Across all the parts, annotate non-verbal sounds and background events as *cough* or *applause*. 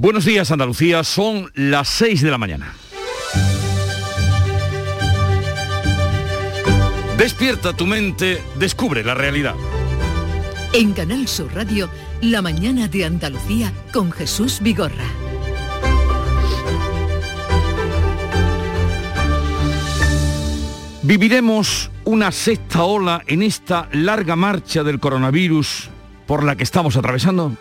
Buenos días Andalucía, son las 6 de la mañana. Despierta tu mente, descubre la realidad. En Canal Sur Radio, La mañana de Andalucía con Jesús Vigorra. Viviremos una sexta ola en esta larga marcha del coronavirus por la que estamos atravesando.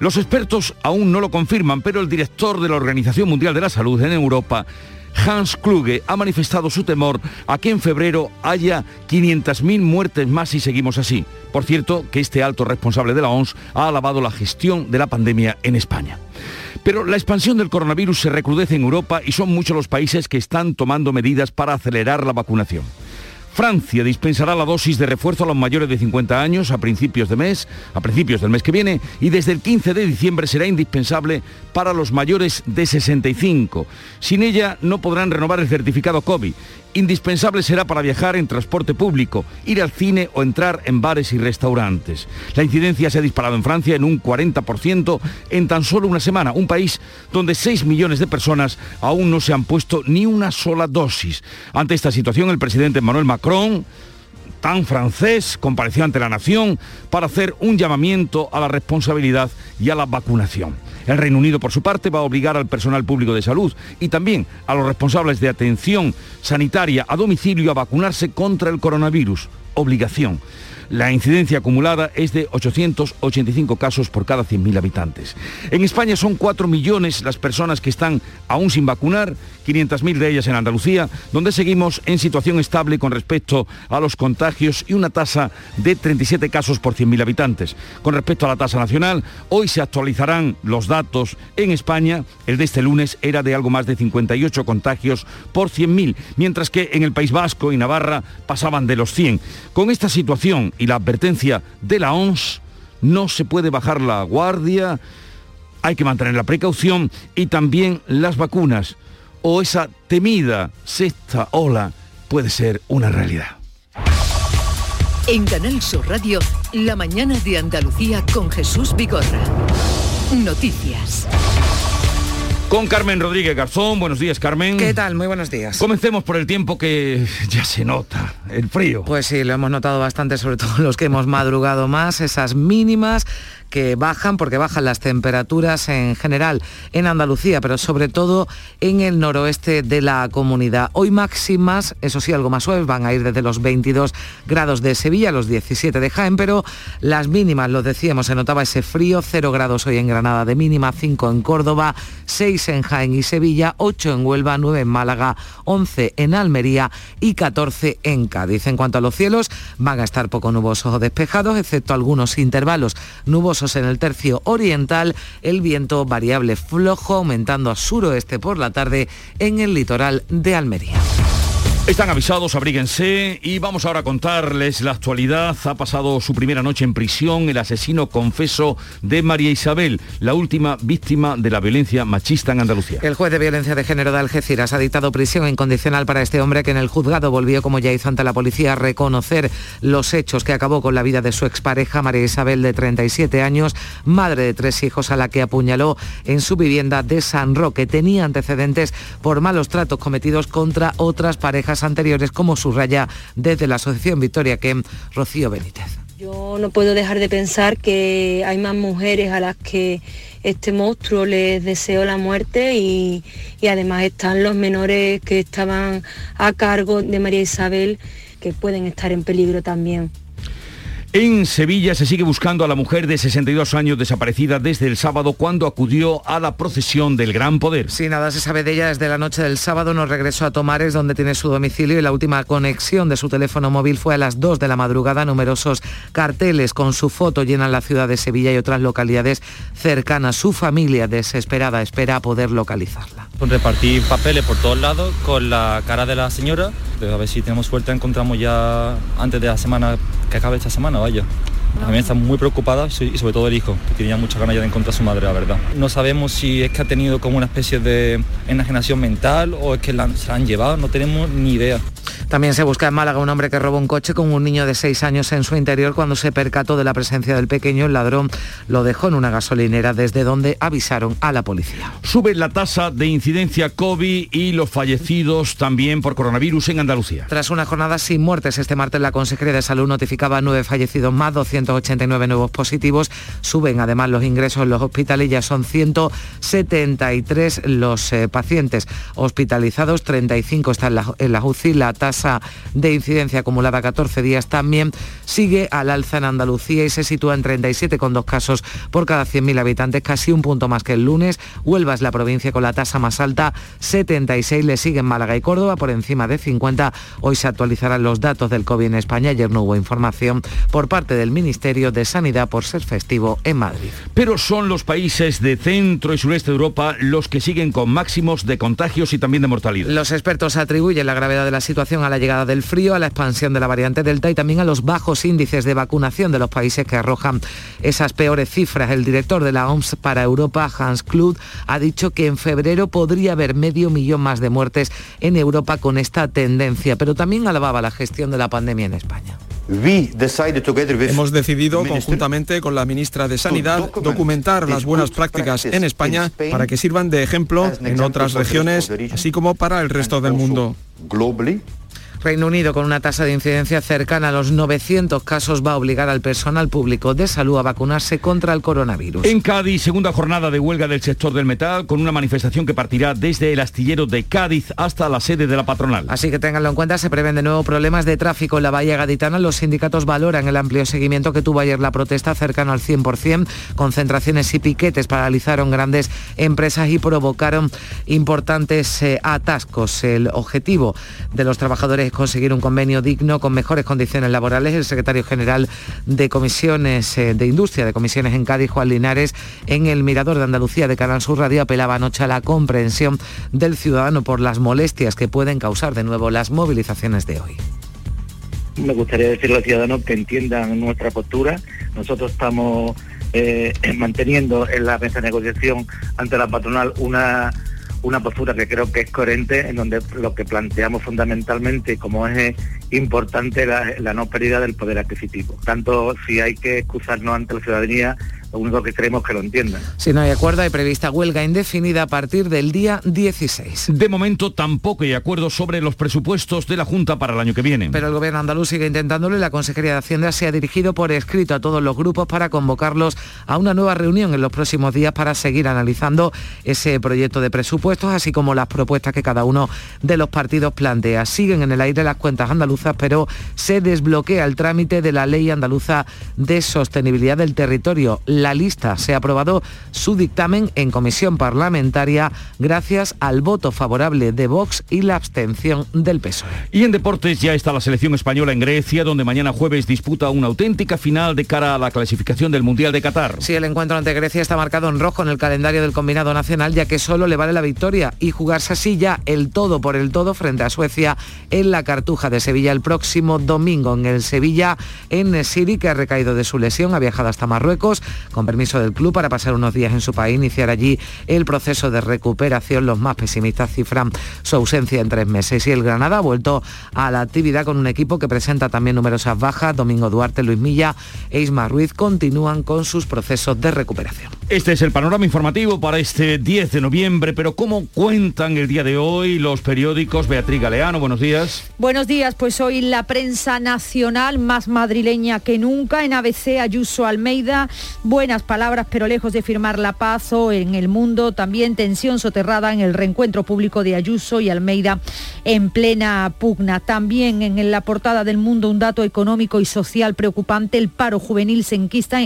Los expertos aún no lo confirman, pero el director de la Organización Mundial de la Salud en Europa, Hans Kluge, ha manifestado su temor a que en febrero haya 500.000 muertes más si seguimos así. Por cierto, que este alto responsable de la OMS ha alabado la gestión de la pandemia en España. Pero la expansión del coronavirus se recrudece en Europa y son muchos los países que están tomando medidas para acelerar la vacunación. Francia dispensará la dosis de refuerzo a los mayores de 50 años a principios de mes, a principios del mes que viene, y desde el 15 de diciembre será indispensable para los mayores de 65. Sin ella no podrán renovar el certificado COVID indispensable será para viajar en transporte público, ir al cine o entrar en bares y restaurantes. La incidencia se ha disparado en Francia en un 40% en tan solo una semana, un país donde 6 millones de personas aún no se han puesto ni una sola dosis. Ante esta situación, el presidente Emmanuel Macron tan francés compareció ante la nación para hacer un llamamiento a la responsabilidad y a la vacunación. El Reino Unido, por su parte, va a obligar al personal público de salud y también a los responsables de atención sanitaria a domicilio a vacunarse contra el coronavirus. Obligación. La incidencia acumulada es de 885 casos por cada 100.000 habitantes. En España son 4 millones las personas que están aún sin vacunar, 500.000 de ellas en Andalucía, donde seguimos en situación estable con respecto a los contagios y una tasa de 37 casos por 100.000 habitantes. Con respecto a la tasa nacional, hoy se actualizarán los datos en España. El de este lunes era de algo más de 58 contagios por 100.000, mientras que en el País Vasco y Navarra pasaban de los 100. Con esta situación y la advertencia de la ONS, no se puede bajar la guardia, hay que mantener la precaución y también las vacunas o esa temida sexta ola puede ser una realidad. En Canal Sur Radio, la mañana de Andalucía con Jesús Vigorra. Noticias. Con Carmen Rodríguez Garzón. Buenos días, Carmen. ¿Qué tal? Muy buenos días. Comencemos por el tiempo que ya se nota, el frío. Pues sí, lo hemos notado bastante, sobre todo los que hemos madrugado más, esas mínimas que bajan porque bajan las temperaturas en general en Andalucía, pero sobre todo en el noroeste de la comunidad. Hoy máximas, eso sí, algo más suaves, van a ir desde los 22 grados de Sevilla los 17 de Jaén, pero las mínimas, lo decíamos, se notaba ese frío, 0 grados hoy en Granada de mínima, 5 en Córdoba, 6 en Jaén y Sevilla, 8 en Huelva, 9 en Málaga, 11 en Almería y 14 en Cádiz. En cuanto a los cielos, van a estar poco nubosos o despejados, excepto algunos intervalos nubosos en el tercio oriental, el viento variable flojo aumentando a suroeste por la tarde en el litoral de Almería. Están avisados, abríguense y vamos ahora a contarles la actualidad. Ha pasado su primera noche en prisión el asesino confeso de María Isabel, la última víctima de la violencia machista en Andalucía. El juez de violencia de género de Algeciras ha dictado prisión incondicional para este hombre que en el juzgado volvió, como ya hizo ante la policía, a reconocer los hechos que acabó con la vida de su expareja, María Isabel, de 37 años, madre de tres hijos, a la que apuñaló en su vivienda de San Roque. Tenía antecedentes por malos tratos cometidos contra otras parejas anteriores, como subraya desde la Asociación Victoria que Rocío Benítez. Yo no puedo dejar de pensar que hay más mujeres a las que este monstruo les deseó la muerte y, y además están los menores que estaban a cargo de María Isabel que pueden estar en peligro también. En Sevilla se sigue buscando a la mujer de 62 años desaparecida desde el sábado cuando acudió a la procesión del Gran Poder. Si nada se sabe de ella desde la noche del sábado, no regresó a Tomares, donde tiene su domicilio, y la última conexión de su teléfono móvil fue a las 2 de la madrugada. Numerosos carteles con su foto llenan la ciudad de Sevilla y otras localidades cercanas. Su familia, desesperada, espera poder localizarla. Con repartir papeles por todos lados con la cara de la señora. A ver si tenemos suerte, encontramos ya antes de la semana que acabe esta semana, vaya. También está muy preocupada y sobre todo el hijo, que tenía muchas ganas ya de encontrar a su madre, la verdad. No sabemos si es que ha tenido como una especie de enajenación mental o es que se la han llevado, no tenemos ni idea. También se busca en Málaga un hombre que robó un coche con un niño de seis años en su interior cuando se percató de la presencia del pequeño. El ladrón lo dejó en una gasolinera desde donde avisaron a la policía. Sube la tasa de incidencia COVID y los fallecidos también por coronavirus en Andalucía. Tras una jornada sin muertes, este martes la Consejería de Salud notificaba nueve fallecidos más, 289 nuevos positivos. Suben además los ingresos en los hospitales, ya son 173 los eh, pacientes hospitalizados, 35 están en la, en la UCI. La tasa de incidencia acumulada 14 días también sigue al alza en Andalucía y se sitúa en 37,2 casos por cada 100.000 habitantes, casi un punto más que el lunes. Huelva es la provincia con la tasa más alta, 76, le siguen Málaga y Córdoba por encima de 50. Hoy se actualizarán los datos del COVID en España. Ayer no hubo información por parte del Ministerio de Sanidad por ser festivo en Madrid. Pero son los países de centro y sureste de Europa los que siguen con máximos de contagios y también de mortalidad. Los expertos atribuyen la gravedad de la situación a la llegada del frío, a la expansión de la variante Delta y también a los bajos índices de vacunación de los países que arrojan esas peores cifras. El director de la OMS para Europa, Hans Kluth, ha dicho que en febrero podría haber medio millón más de muertes en Europa con esta tendencia, pero también alababa la gestión de la pandemia en España. Hemos decidido conjuntamente con la ministra de Sanidad documentar las buenas prácticas en España para que sirvan de ejemplo en otras regiones, así como para el resto del mundo. Reino Unido, con una tasa de incidencia cercana a los 900 casos, va a obligar al personal público de salud a vacunarse contra el coronavirus. En Cádiz, segunda jornada de huelga del sector del metal, con una manifestación que partirá desde el astillero de Cádiz hasta la sede de la patronal. Así que tenganlo en cuenta, se prevén de nuevo problemas de tráfico en la Bahía Gaditana. Los sindicatos valoran el amplio seguimiento que tuvo ayer la protesta, cercano al 100%. Concentraciones y piquetes paralizaron grandes empresas y provocaron importantes eh, atascos. El objetivo de los trabajadores conseguir un convenio digno con mejores condiciones laborales. El secretario general de Comisiones eh, de Industria de Comisiones en Cádiz, Juan Linares, en el Mirador de Andalucía de Canal Sur Radio apelaba anoche a la comprensión del ciudadano por las molestias que pueden causar de nuevo las movilizaciones de hoy. Me gustaría decirle a los ciudadanos que entiendan nuestra postura. Nosotros estamos eh, manteniendo en la mesa de negociación ante la patronal una una postura que creo que es coherente, en donde lo que planteamos fundamentalmente, como es importante, la, la no pérdida del poder adquisitivo. Tanto si hay que excusarnos ante la ciudadanía lo único que queremos que lo entiendan. Si no hay acuerdo, hay prevista huelga indefinida a partir del día 16. De momento tampoco hay acuerdo sobre los presupuestos de la Junta para el año que viene. Pero el gobierno andaluz sigue intentándolo y la Consejería de Hacienda se ha dirigido por escrito a todos los grupos para convocarlos a una nueva reunión en los próximos días para seguir analizando ese proyecto de presupuestos, así como las propuestas que cada uno de los partidos plantea. Siguen en el aire las cuentas andaluzas, pero se desbloquea el trámite de la ley andaluza de sostenibilidad del territorio la lista. Se ha aprobado su dictamen en comisión parlamentaria gracias al voto favorable de Vox y la abstención del PSOE. Y en deportes ya está la selección española en Grecia, donde mañana jueves disputa una auténtica final de cara a la clasificación del Mundial de Qatar. Sí, el encuentro ante Grecia está marcado en rojo en el calendario del combinado nacional, ya que solo le vale la victoria y jugarse así ya el todo por el todo frente a Suecia en la Cartuja de Sevilla el próximo domingo en el Sevilla en Siri, que ha recaído de su lesión, ha viajado hasta Marruecos con permiso del club para pasar unos días en su país, iniciar allí el proceso de recuperación. Los más pesimistas cifran su ausencia en tres meses. Y el Granada ha vuelto a la actividad con un equipo que presenta también numerosas bajas. Domingo Duarte, Luis Milla e Isma Ruiz continúan con sus procesos de recuperación. Este es el panorama informativo para este 10 de noviembre, pero ¿cómo cuentan el día de hoy los periódicos? Beatriz Galeano, buenos días. Buenos días, pues hoy la prensa nacional más madrileña que nunca. En ABC, Ayuso Almeida, buenas palabras, pero lejos de firmar la paz o en el mundo, también tensión soterrada en el reencuentro público de Ayuso y Almeida en plena pugna. También en la portada del mundo un dato económico y social preocupante, el paro juvenil se enquista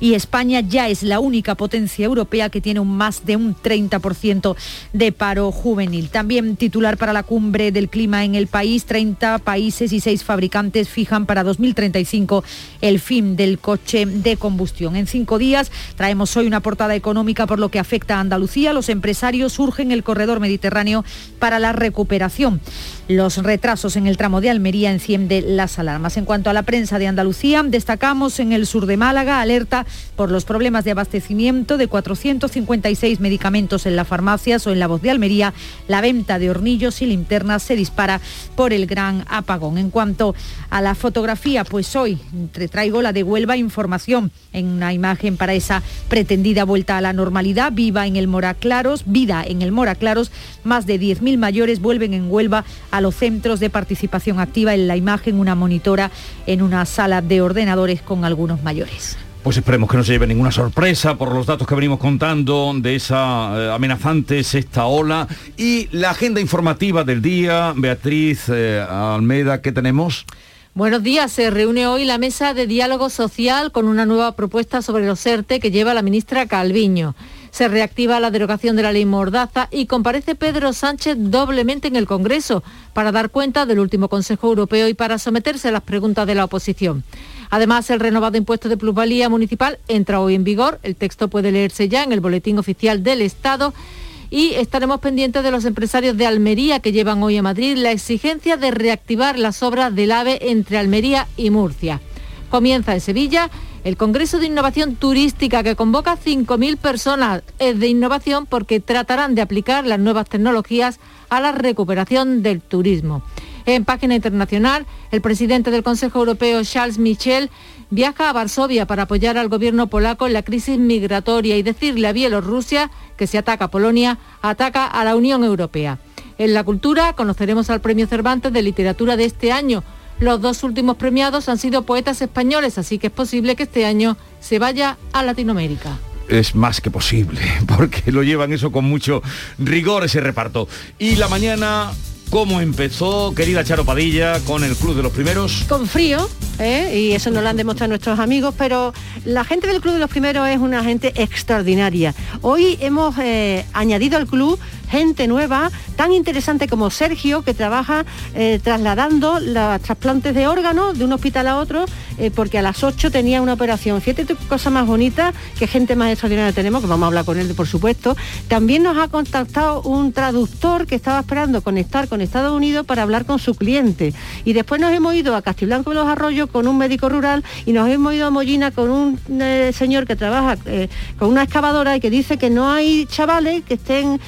y España ya es la única potencia europea que tiene un más de un 30% de paro juvenil. También titular para la cumbre del clima en el país, 30 países y 6 fabricantes fijan para 2035 el fin del coche de combustión. En días. Traemos hoy una portada económica por lo que afecta a Andalucía. Los empresarios urgen el corredor mediterráneo para la recuperación. Los retrasos en el tramo de Almería enciende las alarmas. En cuanto a la prensa de Andalucía, destacamos en el sur de Málaga alerta por los problemas de abastecimiento de 456 medicamentos en las farmacias o en la voz de Almería. La venta de hornillos y linternas se dispara por el gran apagón. En cuanto a la fotografía, pues hoy te traigo la de Huelva Información en una imagen para esa pretendida vuelta a la normalidad. Viva en el Mora Claros, vida en el Mora Claros. Más de 10.000 mayores vuelven en Huelva a los centros de participación activa. En la imagen una monitora en una sala de ordenadores con algunos mayores. Pues esperemos que no se lleve ninguna sorpresa por los datos que venimos contando de esa eh, amenazante sexta ola. Y la agenda informativa del día, Beatriz eh, Almeida, ¿qué tenemos? Buenos días. Se reúne hoy la mesa de diálogo social con una nueva propuesta sobre los ERTE que lleva la ministra Calviño se reactiva la derogación de la ley Mordaza y comparece Pedro Sánchez doblemente en el Congreso para dar cuenta del último Consejo Europeo y para someterse a las preguntas de la oposición. Además, el renovado impuesto de plusvalía municipal entra hoy en vigor. El texto puede leerse ya en el Boletín Oficial del Estado y estaremos pendientes de los empresarios de Almería que llevan hoy a Madrid la exigencia de reactivar las obras del AVE entre Almería y Murcia. Comienza en Sevilla el Congreso de Innovación Turística que convoca 5.000 personas es de innovación porque tratarán de aplicar las nuevas tecnologías a la recuperación del turismo. En página internacional, el presidente del Consejo Europeo, Charles Michel, viaja a Varsovia para apoyar al gobierno polaco en la crisis migratoria y decirle a Bielorrusia que si ataca a Polonia, ataca a la Unión Europea. En la cultura conoceremos al Premio Cervantes de Literatura de este año, los dos últimos premiados han sido poetas españoles, así que es posible que este año se vaya a Latinoamérica es más que posible, *laughs* porque lo llevan eso con mucho rigor ese reparto. Y la mañana cómo empezó, querida Charo Padilla, con el Club de los Primeros. Con frío, ¿eh? y eso nos lo han demostrado nuestros amigos, pero la gente del Club de los Primeros es una gente extraordinaria. Hoy hemos eh, añadido al club gente nueva, tan interesante como Sergio, que trabaja eh, trasladando los trasplantes de órganos de un hospital a otro, eh, porque a las 8 tenía una operación. Fíjate cosa más bonita, que gente más extraordinaria tenemos, que vamos a hablar con él, por supuesto. También nos ha contactado un traductor que estaba esperando conectar con Estados Unidos para hablar con su cliente. Y después nos hemos ido a Castiblanco de los Arroyos con un médico rural y nos hemos ido a Mollina con un eh, señor que trabaja con una excavadora y que dice que no hay chavales que estén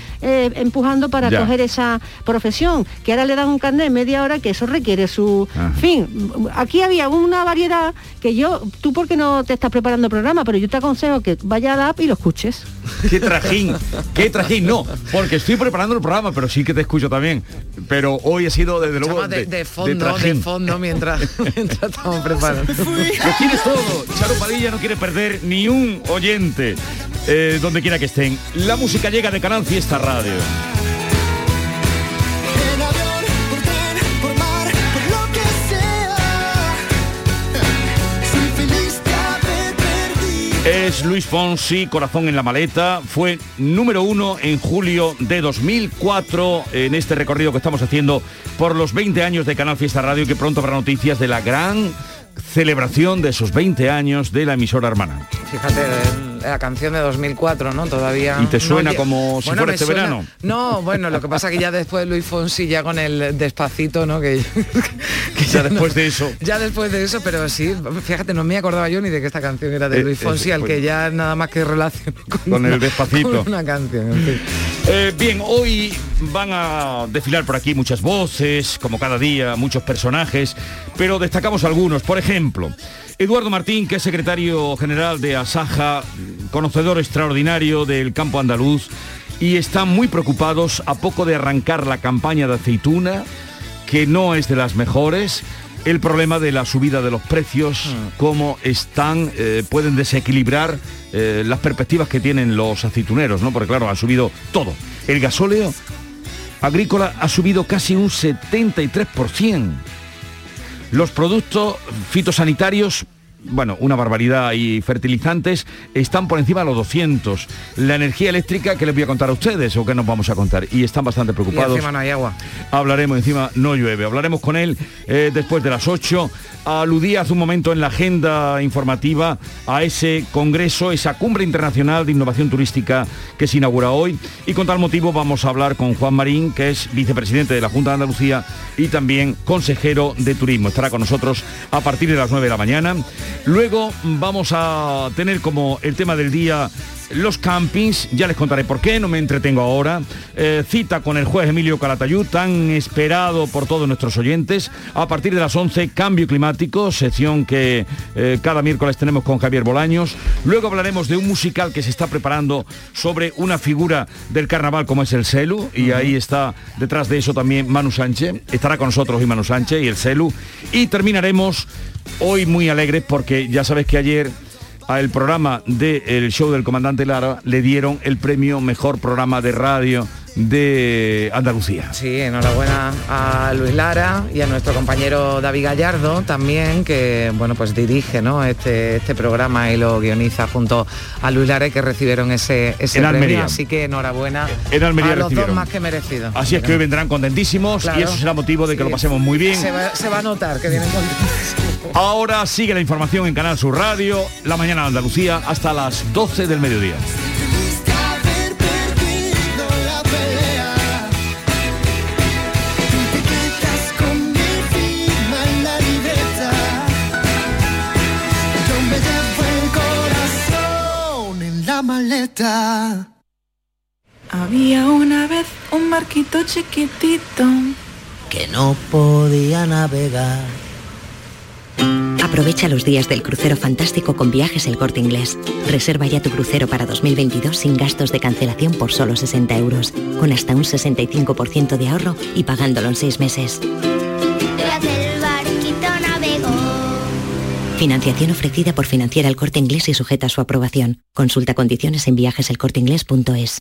empujando para coger esa profesión, que ahora le dan un carnet media hora, que eso requiere su... fin, aquí había una variedad que yo, tú porque no te estás preparando programa, pero yo te aconsejo que vaya a la app y lo escuches. Qué trajín, qué trajín, no, porque estoy preparando el programa, pero sí que te escucho también. Pero hoy ha sido desde luego de, fondo, de, fondo mientras, *laughs* estamos preparando. *laughs* Lo tienes todo. Charo Padilla no quiere perder ni un oyente. Eh, donde quiera que estén. La música llega de Canal Fiesta Radio. Es Luis Fonsi, Corazón en la maleta. Fue número uno en julio de 2004 en este recorrido que estamos haciendo por los 20 años de Canal Fiesta Radio, que pronto habrá noticias de la gran celebración de esos 20 años de la emisora hermana. Fíjate, la canción de 2004, ¿no? Todavía... ¿Y te suena como si fuera este verano? No, bueno, lo que pasa que ya después de Luis Fonsi, ya con el despacito, ¿no? Que, *laughs* ya después de eso. *laughs* Ya después de eso, pero sí, fíjate, no me acordaba yo ni de que esta canción era de eh, Luis Fonsi, al que ya nada más que relaciono *laughs* con, el despacito. una canción, eh, bien, hoy van a desfilar por aquí muchas voces, como cada día, muchos personajes, pero destacamos algunos. Por ejemplo, Eduardo Martín, que es secretario general de Asaja, conocedor extraordinario del campo andaluz, y están muy preocupados a poco de arrancar la campaña de aceituna, que no es de las mejores, el problema de la subida de los precios, ah. cómo están, eh, pueden desequilibrar eh, las perspectivas que tienen los aceituneros, ¿no? Porque claro, ha subido todo. El gasóleo agrícola ha subido casi un 73%. Los productos fitosanitarios bueno, una barbaridad y fertilizantes están por encima de los 200. La energía eléctrica, que les voy a contar a ustedes o que nos vamos a contar? Y están bastante preocupados. encima no hay agua. Hablaremos, encima no llueve. Hablaremos con él eh, después de las 8. Aludía hace un momento en la agenda informativa a ese congreso, esa cumbre internacional de innovación turística que se inaugura hoy. Y con tal motivo vamos a hablar con Juan Marín, que es vicepresidente de la Junta de Andalucía y también consejero de turismo. Estará con nosotros a partir de las 9 de la mañana. Luego vamos a tener como el tema del día los campings, ya les contaré por qué, no me entretengo ahora. Eh, cita con el juez Emilio Calatayud, tan esperado por todos nuestros oyentes. A partir de las 11, cambio climático, sección que eh, cada miércoles tenemos con Javier Bolaños. Luego hablaremos de un musical que se está preparando sobre una figura del carnaval como es el Celu, y ahí está detrás de eso también Manu Sánchez. Estará con nosotros y Manu Sánchez y el Celu. Y terminaremos hoy muy alegres porque ya sabes que ayer al programa del show del comandante Lara le dieron el premio Mejor Programa de Radio de Andalucía. Sí, enhorabuena a Luis Lara y a nuestro compañero David Gallardo también, que bueno pues dirige ¿no? este, este programa y lo guioniza junto a Luis Lara que recibieron ese, ese premio. Así que enhorabuena en Almería a los dos más que merecidos. Así es que hoy vendrán contentísimos y eso será motivo de que lo pasemos muy bien. Se va, a notar que vienen contentísimos. Ahora sigue la información en Canal Sur Radio, la mañana de Andalucía, hasta las 12 del mediodía. Había una vez un barquito chiquitito que no podía navegar. Aprovecha los días del crucero fantástico con viajes el corte inglés. Reserva ya tu crucero para 2022 sin gastos de cancelación por solo 60 euros, con hasta un 65% de ahorro y pagándolo en 6 meses. Financiación ofrecida por Financiera el Corte Inglés y sujeta a su aprobación. Consulta condiciones en viajeselcorteinglés.es.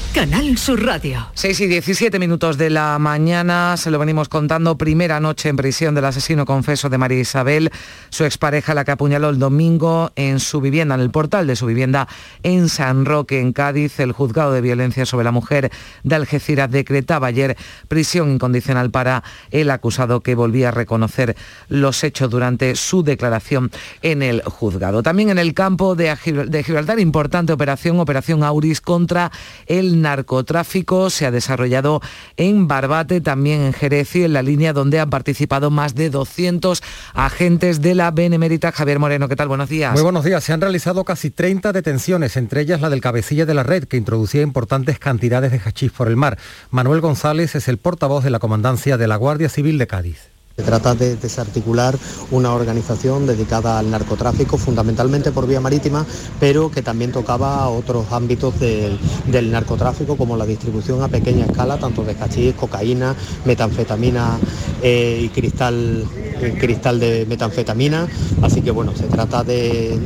Canal Sur Radio. 6 y 17 minutos de la mañana, se lo venimos contando, primera noche en prisión del asesino confeso de María Isabel, su expareja la que apuñaló el domingo en su vivienda, en el portal de su vivienda en San Roque, en Cádiz. El juzgado de violencia sobre la mujer de Algeciras decretaba ayer prisión incondicional para el acusado que volvía a reconocer los hechos durante su declaración en el juzgado. También en el campo de Gibraltar, importante operación, operación Auris contra el narcotráfico se ha desarrollado en Barbate, también en Jerez y en la línea donde han participado más de 200 agentes de la Benemérita. Javier Moreno, ¿qué tal? Buenos días. Muy buenos días. Se han realizado casi 30 detenciones, entre ellas la del cabecilla de la red, que introducía importantes cantidades de hachís por el mar. Manuel González es el portavoz de la Comandancia de la Guardia Civil de Cádiz. Se trata de desarticular una organización dedicada al narcotráfico, fundamentalmente por vía marítima, pero que también tocaba otros ámbitos del narcotráfico, como la distribución a pequeña escala, tanto de cachís, cocaína, metanfetamina eh, y cristal, cristal de metanfetamina. Así que bueno, se trata de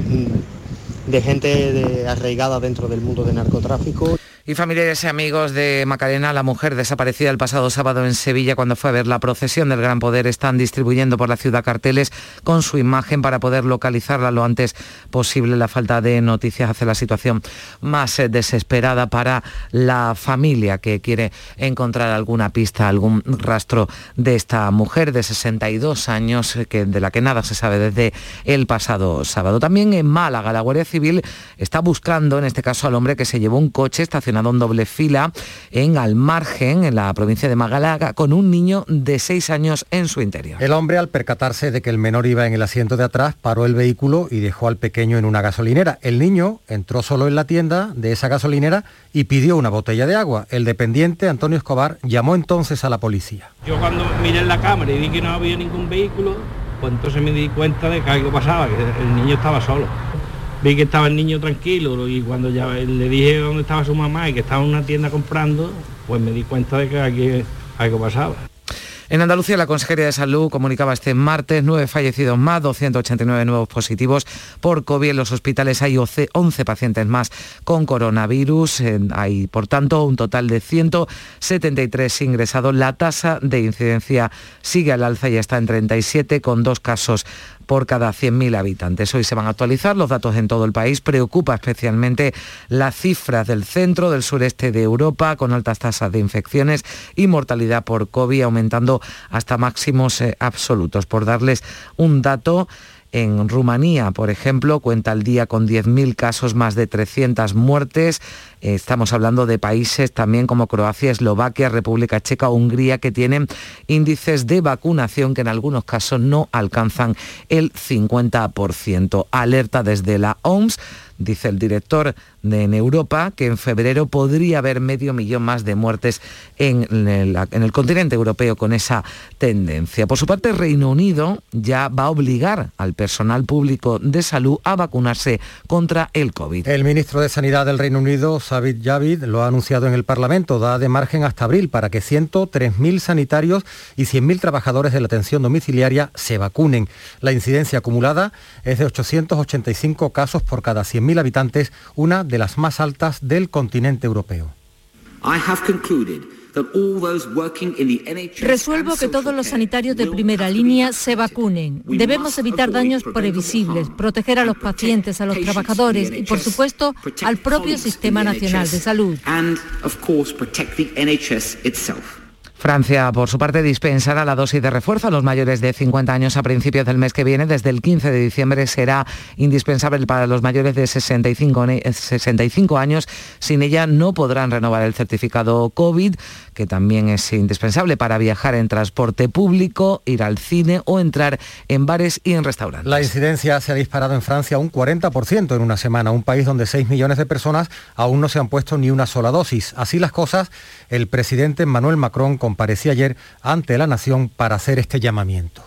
gente arraigada dentro del mundo del narcotráfico. Y familiares y amigos de Macarena, la mujer desaparecida el pasado sábado en Sevilla cuando fue a ver la procesión del Gran Poder, están distribuyendo por la ciudad carteles con su imagen para poder localizarla lo antes posible. La falta de noticias hace la situación más eh, desesperada para la familia que quiere encontrar alguna pista, algún rastro de esta mujer de 62 años eh, de la que nada se sabe desde el pasado sábado. También en Málaga, la Guardia Civil está buscando, en este caso, al hombre que se llevó un coche estacionado en doble fila en Almargen, en la provincia de Magalaga, con un niño de seis años en su interior. El hombre, al percatarse de que el menor iba en el asiento de atrás, paró el vehículo y dejó al pequeño en una gasolinera. El niño entró solo en la tienda de esa gasolinera y pidió una botella de agua. El dependiente, Antonio Escobar, llamó entonces a la policía. Yo cuando miré en la cámara y vi que no había ningún vehículo, pues entonces me di cuenta de que algo pasaba, que el niño estaba solo vi que estaba el niño tranquilo y cuando ya le dije dónde estaba su mamá y que estaba en una tienda comprando, pues me di cuenta de que aquí algo pasaba. En Andalucía, la Consejería de Salud comunicaba este martes nueve fallecidos más, 289 nuevos positivos por COVID. En los hospitales hay 11 pacientes más con coronavirus. Hay, por tanto, un total de 173 ingresados. La tasa de incidencia sigue al alza y está en 37, con dos casos por cada 100.000 habitantes. Hoy se van a actualizar los datos en todo el país. Preocupa especialmente las cifras del centro, del sureste de Europa, con altas tasas de infecciones y mortalidad por COVID aumentando hasta máximos eh, absolutos. Por darles un dato, en Rumanía, por ejemplo, cuenta el día con 10.000 casos, más de 300 muertes. Estamos hablando de países también como Croacia, Eslovaquia, República Checa, Hungría, que tienen índices de vacunación que en algunos casos no alcanzan el 50%. Alerta desde la OMS dice el director en Europa que en febrero podría haber medio millón más de muertes en el, en el, continente europeo con esa tendencia. Por su parte, Reino Unido ya va a obligar al personal público de salud a vacunarse contra el COVID. El ministro de Sanidad del Reino Unido, David Javid, lo ha anunciado en el Parlamento. Da de margen hasta abril para que 103.000 sanitarios y 100.000 trabajadores de la atención domiciliaria se vacunen. La incidencia acumulada es de 885 casos por cada 100.000 habitantes, una de las más altas del continente europeo. Resuelvo que todos los sanitarios de primera línea se vacunen. Debemos evitar daños previsibles, proteger a los pacientes, a los trabajadores y, por supuesto, al propio Sistema Nacional de Salud. Francia, por su parte, dispensará la dosis de refuerzo a los mayores de 50 años a principios del mes que viene. Desde el 15 de diciembre será indispensable para los mayores de 65, 65 años. Sin ella no podrán renovar el certificado COVID, que también es indispensable para viajar en transporte público, ir al cine o entrar en bares y en restaurantes. La incidencia se ha disparado en Francia un 40% en una semana, un país donde 6 millones de personas aún no se han puesto ni una sola dosis. Así las cosas, el presidente Emmanuel Macron comparecía ayer ante la nación para hacer este llamamiento.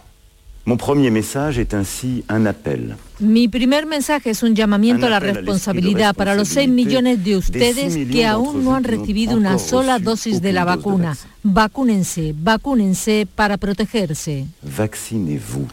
Mi primer mensaje es un llamamiento a la responsabilidad para los 6 millones de ustedes que aún no han recibido una sola dosis de la vacuna. Vacúnense, vacúnense para protegerse. Vaccinez-vous.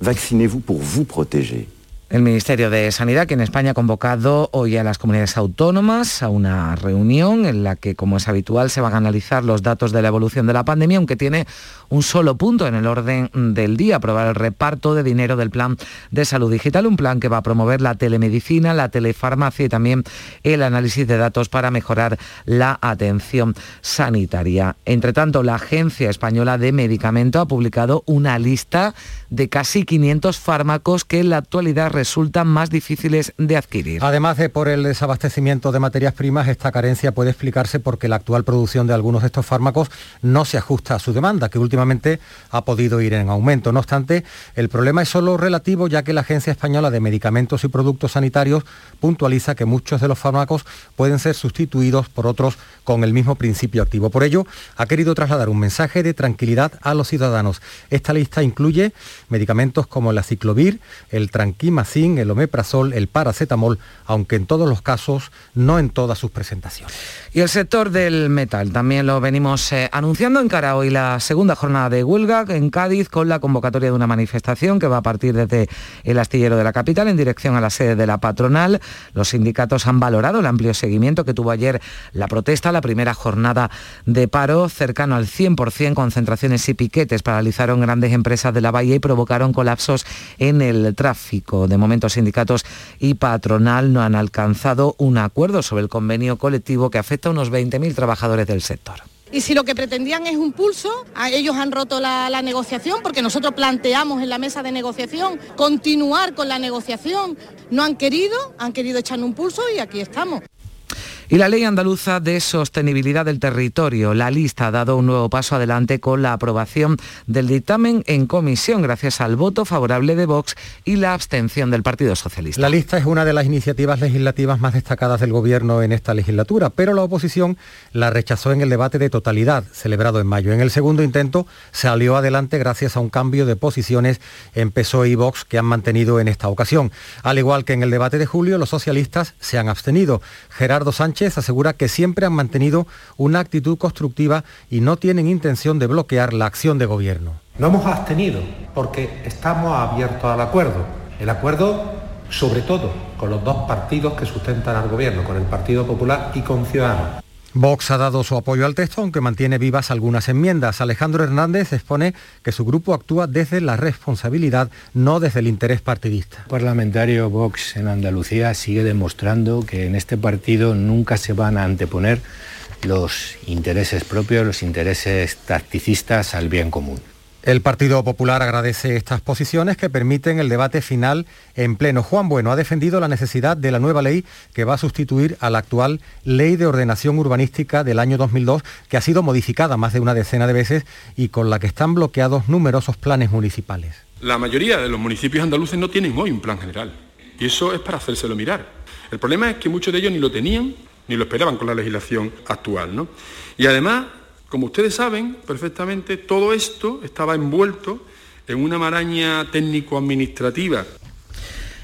Vaccinez-vous pour vous protéger. El Ministerio de Sanidad, que en España ha convocado hoy a las comunidades autónomas a una reunión en la que, como es habitual, se van a analizar los datos de la evolución de la pandemia, aunque tiene un solo punto en el orden del día, aprobar el reparto de dinero del Plan de Salud Digital, un plan que va a promover la telemedicina, la telefarmacia y también el análisis de datos para mejorar la atención sanitaria. Entre tanto, la Agencia Española de Medicamento ha publicado una lista de casi 500 fármacos que en la actualidad resultan más difíciles de adquirir. Además de por el desabastecimiento de materias primas, esta carencia puede explicarse porque la actual producción de algunos de estos fármacos no se ajusta a su demanda, que últimamente ha podido ir en aumento. No obstante, el problema es solo relativo ya que la Agencia Española de Medicamentos y Productos Sanitarios puntualiza que muchos de los fármacos pueden ser sustituidos por otros con el mismo principio activo. Por ello, ha querido trasladar un mensaje de tranquilidad a los ciudadanos. Esta lista incluye medicamentos como la ciclovir, el tranquimacin, el omeprazol, el paracetamol, aunque en todos los casos, no en todas sus presentaciones. Y el sector del metal, también lo venimos eh, anunciando en cara hoy la segunda jornada de huelga en Cádiz con la convocatoria de una manifestación que va a partir desde el astillero de la capital en dirección a la sede de la patronal. Los sindicatos han valorado el amplio seguimiento que tuvo ayer la protesta, la primera jornada de paro cercano al 100%, concentraciones y piquetes paralizaron grandes empresas de la bahía y provocaron colapsos en el tráfico. De momento sindicatos y patronal no han alcanzado un acuerdo sobre el convenio colectivo que afecta a unos 20.000 trabajadores del sector. Y si lo que pretendían es un pulso, ellos han roto la, la, negociación porque nosotros planteamos en la mesa de negociación continuar con la negociación. No han querido, han querido echar un pulso y aquí estamos. Y la ley andaluza de sostenibilidad del territorio, la lista ha dado un nuevo paso adelante con la aprobación del dictamen en comisión gracias al voto favorable de Vox y la abstención del Partido Socialista. La lista es una de las iniciativas legislativas más destacadas del Gobierno en esta legislatura, pero la oposición la rechazó en el debate de totalidad celebrado en mayo. En el segundo intento salió adelante gracias a un cambio de posiciones en PSOE y Vox que han mantenido en esta ocasión. Al igual que en el debate de julio, los socialistas se han abstenido. Gerardo Sánchez asegura que siempre han mantenido una actitud constructiva y no tienen intención de bloquear la acción de gobierno. No hemos abstenido porque estamos abiertos al acuerdo. El acuerdo, sobre todo, con los dos partidos que sustentan al gobierno, con el Partido Popular y con Ciudadanos. Vox ha dado su apoyo al texto, aunque mantiene vivas algunas enmiendas. Alejandro Hernández expone que su grupo actúa desde la responsabilidad, no desde el interés partidista. El parlamentario Vox en Andalucía sigue demostrando que en este partido nunca se van a anteponer los intereses propios, los intereses tacticistas al bien común. El Partido Popular agradece estas posiciones que permiten el debate final en pleno. Juan Bueno ha defendido la necesidad de la nueva ley que va a sustituir a la actual Ley de Ordenación Urbanística del año 2002, que ha sido modificada más de una decena de veces y con la que están bloqueados numerosos planes municipales. La mayoría de los municipios andaluces no tienen hoy un plan general y eso es para hacérselo mirar. El problema es que muchos de ellos ni lo tenían ni lo esperaban con la legislación actual. ¿no? Y además como ustedes saben perfectamente, todo esto estaba envuelto en una maraña técnico-administrativa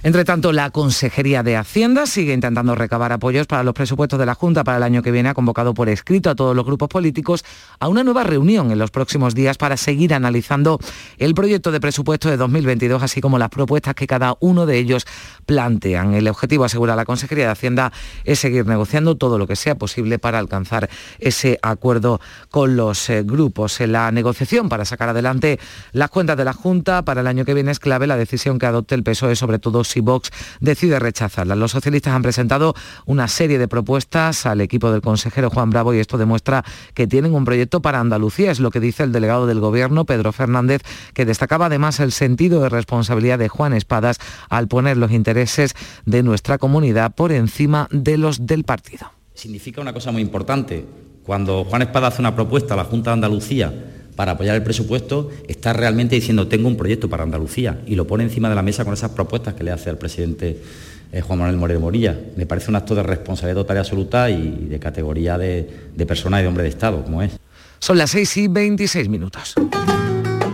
entre tanto, la Consejería de Hacienda sigue intentando recabar apoyos para los presupuestos de la Junta para el año que viene. Ha convocado por escrito a todos los grupos políticos a una nueva reunión en los próximos días para seguir analizando el proyecto de presupuesto de 2022, así como las propuestas que cada uno de ellos plantean. El objetivo, asegura la Consejería de Hacienda, es seguir negociando todo lo que sea posible para alcanzar ese acuerdo con los eh, grupos. En la negociación para sacar adelante las cuentas de la Junta para el año que viene es clave la decisión que adopte el PSOE, sobre todo si Vox decide rechazarla. Los socialistas han presentado una serie de propuestas al equipo del consejero Juan Bravo y esto demuestra que tienen un proyecto para Andalucía, es lo que dice el delegado del Gobierno, Pedro Fernández, que destacaba además el sentido de responsabilidad de Juan Espadas al poner los intereses de nuestra comunidad por encima de los del partido. Significa una cosa muy importante. Cuando Juan Espadas hace una propuesta a la Junta de Andalucía para apoyar el presupuesto está realmente diciendo tengo un proyecto para Andalucía y lo pone encima de la mesa con esas propuestas que le hace al presidente eh, Juan Manuel Moreno Morilla. Me parece un acto de responsabilidad total y absoluta y de categoría de, de persona y de hombre de Estado, como es. Son las 6 y 26 minutos.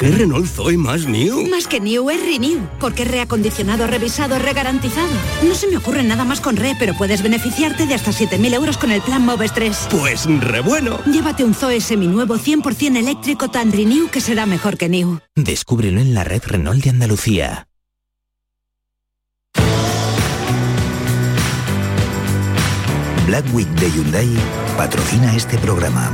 ¿Qué Renault Zoe más new? Más que new es renew, porque es reacondicionado, revisado, regarantizado. No se me ocurre nada más con re, pero puedes beneficiarte de hasta 7.000 euros con el plan Moves 3. Pues re bueno. Llévate un Zoe seminuevo 100% eléctrico tan renew que será mejor que new. Descúbrelo en la red Renault de Andalucía. Black Week de Hyundai patrocina este programa.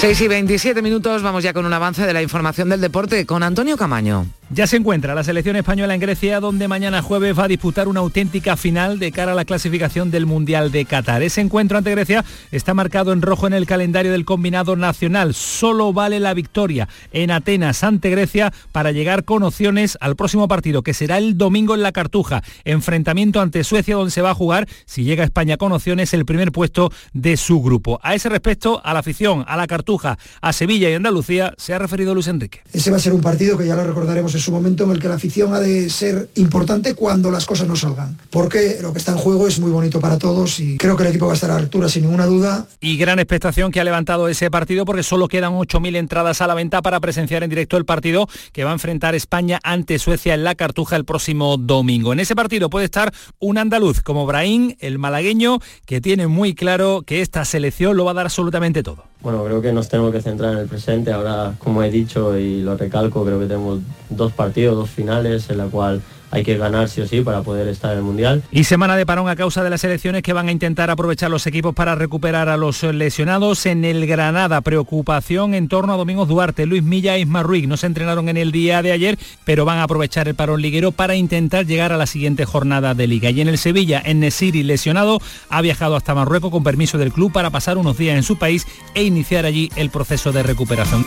6 y 27 minutos, vamos ya con un avance de la información del deporte con Antonio Camaño. Ya se encuentra la selección española en Grecia, donde mañana jueves va a disputar una auténtica final de cara a la clasificación del Mundial de Qatar. Ese encuentro ante Grecia está marcado en rojo en el calendario del combinado nacional. Solo vale la victoria en Atenas ante Grecia para llegar con opciones al próximo partido, que será el domingo en la Cartuja. Enfrentamiento ante Suecia, donde se va a jugar, si llega España con opciones, el primer puesto de su grupo. A ese respecto, a la afición, a la Cartuja, a Sevilla y Andalucía, se ha referido Luis Enrique. Ese va a ser un partido que ya lo recordaremos es un momento en el que la afición ha de ser importante cuando las cosas no salgan. Porque lo que está en juego es muy bonito para todos y creo que el equipo va a estar a la altura sin ninguna duda. Y gran expectación que ha levantado ese partido porque solo quedan 8.000 entradas a la venta para presenciar en directo el partido que va a enfrentar España ante Suecia en la Cartuja el próximo domingo. En ese partido puede estar un andaluz como Brahim, el malagueño, que tiene muy claro que esta selección lo va a dar absolutamente todo. Bueno, creo que nos tenemos que centrar en el presente. Ahora, como he dicho y lo recalco, creo que tenemos dos partidos, dos finales, en la cual hay que ganar sí o sí para poder estar en el Mundial. Y semana de parón a causa de las elecciones que van a intentar aprovechar los equipos para recuperar a los lesionados. En el Granada, preocupación en torno a Domingos Duarte, Luis Milla e Isma Ruiz. No se entrenaron en el día de ayer, pero van a aprovechar el parón liguero para intentar llegar a la siguiente jornada de liga. Y en el Sevilla, en Nesiri, lesionado, ha viajado hasta Marruecos con permiso del club para pasar unos días en su país e iniciar allí el proceso de recuperación.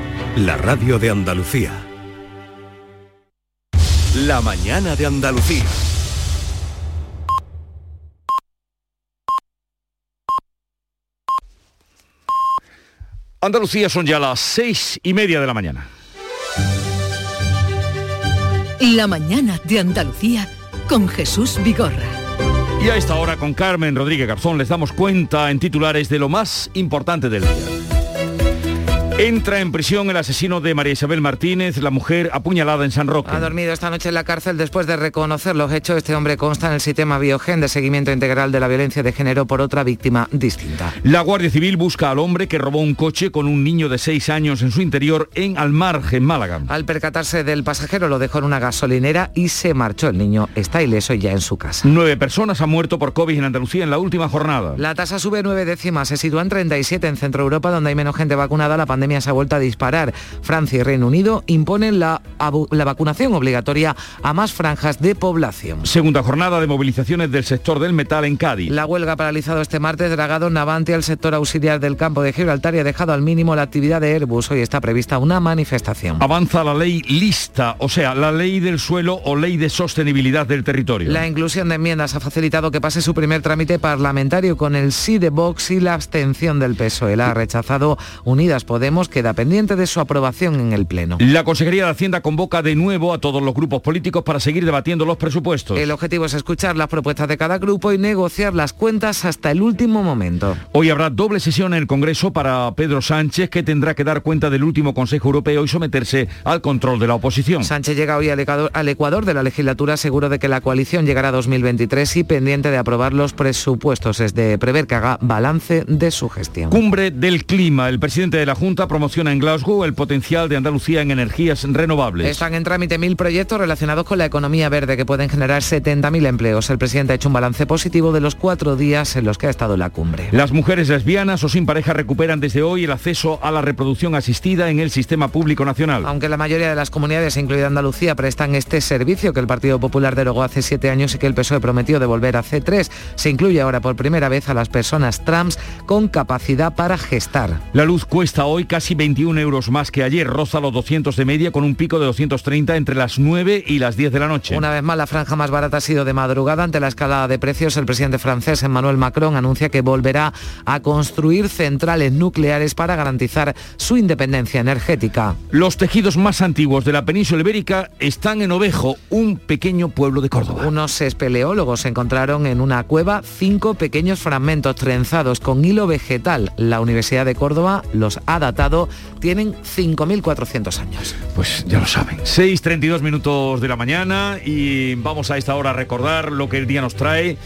la radio de Andalucía. La mañana de Andalucía. Andalucía son ya las seis y media de la mañana. La mañana de Andalucía con Jesús Vigorra. Y a esta hora con Carmen Rodríguez Garzón les damos cuenta en titulares de lo más importante del día. Entra en prisión el asesino de María Isabel Martínez, la mujer apuñalada en San Roque. Ha dormido esta noche en la cárcel después de reconocer los hechos. Este hombre consta en el sistema Biogen de seguimiento integral de la violencia de género por otra víctima distinta. La Guardia Civil busca al hombre que robó un coche con un niño de seis años en su interior en Almarge, en Málaga. Al percatarse del pasajero lo dejó en una gasolinera y se marchó. El niño está ileso y ya en su casa. Nueve personas han muerto por COVID en Andalucía en la última jornada. La tasa sube nueve décimas, se sitúa en 37 en Centro Europa, donde hay menos gente vacunada. La pandemia se ha vuelto a disparar. Francia y Reino Unido imponen la, la vacunación obligatoria a más franjas de población. Segunda jornada de movilizaciones del sector del metal en Cádiz. La huelga ha paralizado este martes dragado Navante al sector auxiliar del campo de Gibraltar y ha dejado al mínimo la actividad de Airbus. Hoy está prevista una manifestación. Avanza la ley lista, o sea, la ley del suelo o ley de sostenibilidad del territorio. La inclusión de enmiendas ha facilitado que pase su primer trámite parlamentario con el sí de Vox y la abstención del PSOE. La ha rechazado Unidas Podemos, queda pendiente de su aprobación en el Pleno. La Consejería de Hacienda convoca de nuevo a todos los grupos políticos para seguir debatiendo los presupuestos. El objetivo es escuchar las propuestas de cada grupo y negociar las cuentas hasta el último momento. Hoy habrá doble sesión en el Congreso para Pedro Sánchez, que tendrá que dar cuenta del último Consejo Europeo y someterse al control de la oposición. Sánchez llega hoy al Ecuador, al Ecuador de la legislatura seguro de que la coalición llegará a 2023 y pendiente de aprobar los presupuestos, es de prever que haga balance de su gestión. Cumbre del clima. El presidente de la Junta promociona en Glasgow el potencial de Andalucía en energías renovables. Están en trámite mil proyectos relacionados con la economía verde que pueden generar 70.000 empleos. El presidente ha hecho un balance positivo de los cuatro días en los que ha estado la cumbre. Las mujeres lesbianas o sin pareja recuperan desde hoy el acceso a la reproducción asistida en el sistema público nacional. Aunque la mayoría de las comunidades, incluida Andalucía, prestan este servicio que el Partido Popular derogó hace siete años y que el PSOE prometió devolver hace tres, se incluye ahora por primera vez a las personas trans con capacidad para gestar. La luz cuesta hoy casi 21 euros más que ayer, roza los 200 de media con un pico de 230 entre las 9 y las 10 de la noche. Una vez más, la franja más barata ha sido de madrugada. Ante la escalada de precios, el presidente francés Emmanuel Macron anuncia que volverá a construir centrales nucleares para garantizar su independencia energética. Los tejidos más antiguos de la península ibérica están en Ovejo, un pequeño pueblo de Córdoba. Unos espeleólogos encontraron en una cueva cinco pequeños fragmentos trenzados con hilo vegetal. La Universidad de Córdoba los ha datado, tienen 5.400 años. Pues ya lo saben. 6.32 minutos de la mañana y vamos a esta hora a recordar lo que el día nos trae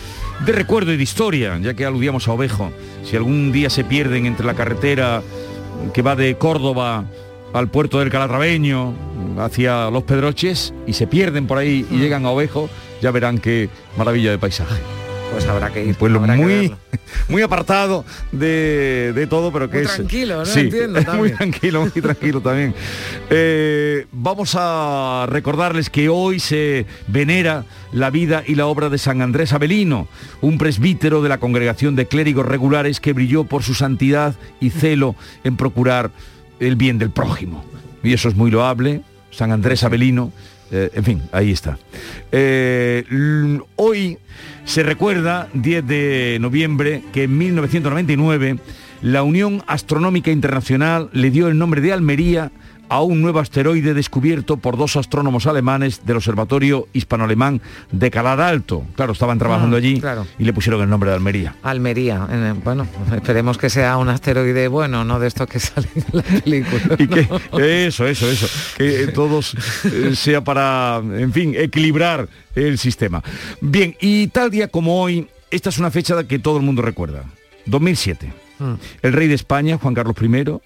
de recuerdo y de historia, ya que aludíamos a Ovejo. Si algún día se pierden entre la carretera que va de Córdoba al puerto del Calatraveño, hacia Los Pedroches, y se pierden por ahí y llegan a Ovejo, ya verán qué maravilla de paisaje. Pues habrá que ir. Pueblo muy, *laughs* muy apartado de, de todo, pero que Muy es... tranquilo, ¿no? Sí, Entiendo *laughs* muy también. tranquilo, muy tranquilo también. *laughs* Eh, vamos a recordarles que hoy se venera la vida y la obra de San Andrés Avelino, un presbítero de la congregación de clérigos regulares que brilló por su santidad y celo en procurar el bien del prójimo. Y eso es muy loable, San Andrés Avelino, eh, en fin, ahí está. Eh, hoy se recuerda, 10 de noviembre, que en 1999 la Unión Astronómica Internacional le dio el nombre de Almería a un nuevo asteroide descubierto por dos astrónomos alemanes del Observatorio Hispano-Alemán de Calada Alto. Claro, estaban trabajando Ah, allí claro. y le pusieron el nombre de Almería. Almería, bueno, esperemos que sea un asteroide bueno, no de estos que *laughs* salen en la película. Y que eso, eso, eso, que todos eh, sea para, en fin, equilibrar el sistema. Bien, y tal día como hoy, esta es una fecha que todo el mundo recuerda. 2007. Mm. El rey de España, Juan Carlos I,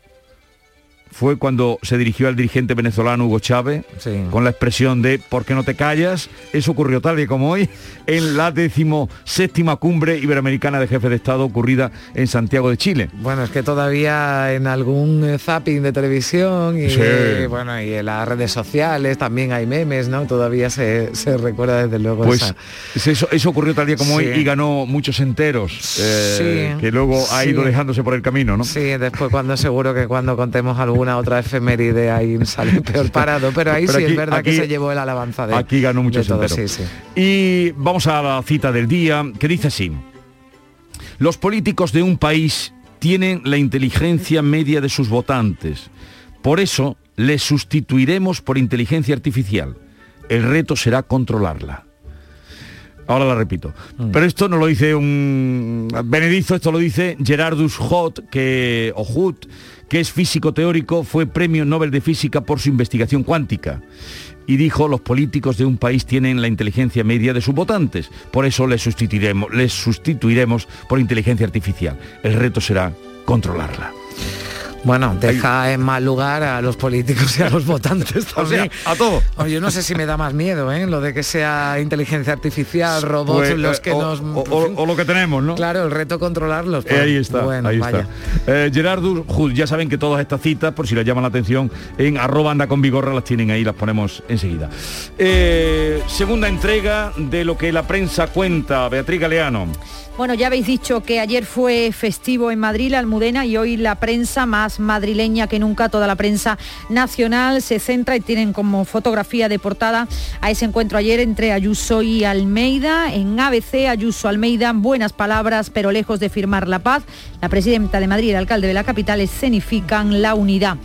fue cuando se dirigió al dirigente venezolano Hugo Chávez con la expresión de ¿por qué no te callas? Eso ocurrió tal día como hoy en la decimoséptima cumbre iberoamericana de jefes de Estado ocurrida en Santiago de Chile. Bueno, es que todavía en algún eh, zapping de televisión y, Sí. eh, bueno, y en las redes sociales también hay memes, ¿no? Todavía se, se recuerda desde luego Pues esa. eso, eso ocurrió tal día como hoy y ganó muchos enteros, eh, que luego ha ido dejándose por el camino, ¿no? Sí, después cuando seguro que cuando contemos alguna otra efeméride ahí sale *laughs* peor parado, pero ahí Pero sí aquí- es verdad que se llevó el alabanza de Aquí ganó muchos de todo, enteros. sí, sí. Y vamos a la cita del día, que dice así. Los políticos de un país tienen la inteligencia media de sus votantes. Por eso les sustituiremos por inteligencia artificial. El reto será controlarla. Ahora la repito. Pero esto no lo dice un Benedizzo, esto lo dice Gerardus Hot, que, o Hut, que es físico teórico, fue premio Nobel de Física por su investigación cuántica. Y dijo, los políticos de un país tienen la inteligencia media de sus votantes. Por eso les sustituiremos, les sustituiremos por inteligencia artificial. El reto será controlarla. Bueno, deja en mal lugar a los políticos y a los votantes *laughs* O sea, también. a todo. Oye, yo no sé si me da más miedo, ¿eh? Lo de que sea inteligencia artificial, robots, Pues, los que o- nos... o- lo que tenemos, ¿no? Claro, el reto controlarlos. Eh, ahí está, Bueno, ahí vaya. está. Eh, Gerardus Hut, ya saben que todas estas citas, por si les llaman la atención, en arroba anda con vigorra las tienen ahí, las ponemos enseguida. Eh, segunda entrega de lo que la prensa cuenta, Beatriz Galeano. Bueno, ya habéis dicho que ayer fue festivo en Madrid, la Almudena, y hoy la prensa más madrileña que nunca, toda la prensa nacional se centra y tienen como fotografía de portada a ese encuentro ayer entre Ayuso y Almeida. En ABC, Ayuso Almeida, buenas palabras, pero lejos de firmar la paz. La presidenta de Madrid el alcalde de la capital escenifican la unidad.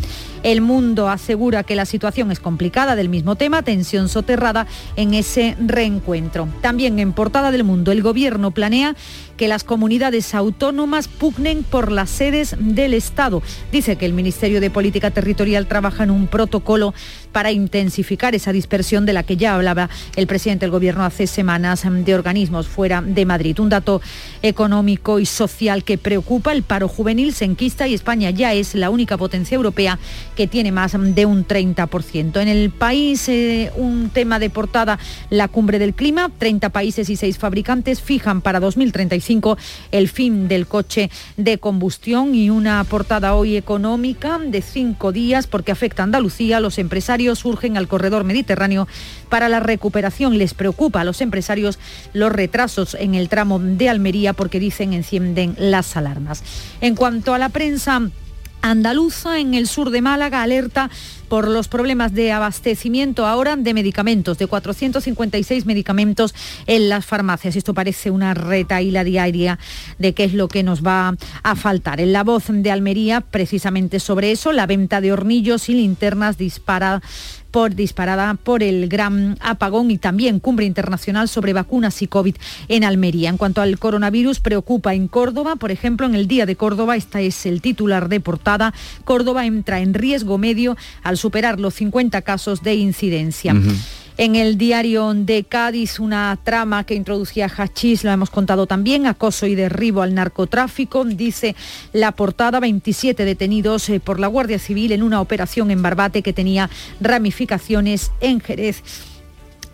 El mundo asegura que la situación es complicada del mismo tema, tensión soterrada en ese reencuentro. También en portada del mundo, el gobierno planea que las comunidades autónomas pugnen por las sedes del Estado. Dice que el Ministerio de Política Territorial trabaja en un protocolo para intensificar esa dispersión de la que ya hablaba el presidente del Gobierno hace semanas de organismos fuera de Madrid. Un dato económico y social que preocupa, el paro juvenil se enquista y España ya es la única potencia europea que tiene más de un 30%. En el país, eh, un tema de portada, la cumbre del clima, 30 países y 6 fabricantes fijan para 2035 el fin del coche de combustión y una portada hoy económica de cinco días porque afecta a Andalucía. Los empresarios urgen al corredor mediterráneo para la recuperación. Les preocupa a los empresarios los retrasos en el tramo de Almería porque dicen encienden las alarmas. En cuanto a la prensa, andaluza en el sur de Málaga alerta por los problemas de abastecimiento ahora de medicamentos, de 456 medicamentos en las farmacias. Esto parece una retaíla diaria de qué es lo que nos va a faltar. En la voz de Almería, precisamente sobre eso, la venta de hornillos y linternas dispara por disparada por el gran apagón y también cumbre internacional sobre vacunas y COVID en Almería. En cuanto al coronavirus, preocupa en Córdoba, por ejemplo, en el Día de Córdoba, esta es el titular de portada, Córdoba entra en riesgo medio al superar los 50 casos de incidencia. En el diario de Cádiz, una trama que introducía hachís, lo hemos contado también, acoso y derribo al narcotráfico. Dice la portada, 27 detenidos eh, por la Guardia Civil en una operación en Barbate que tenía ramificaciones en Jerez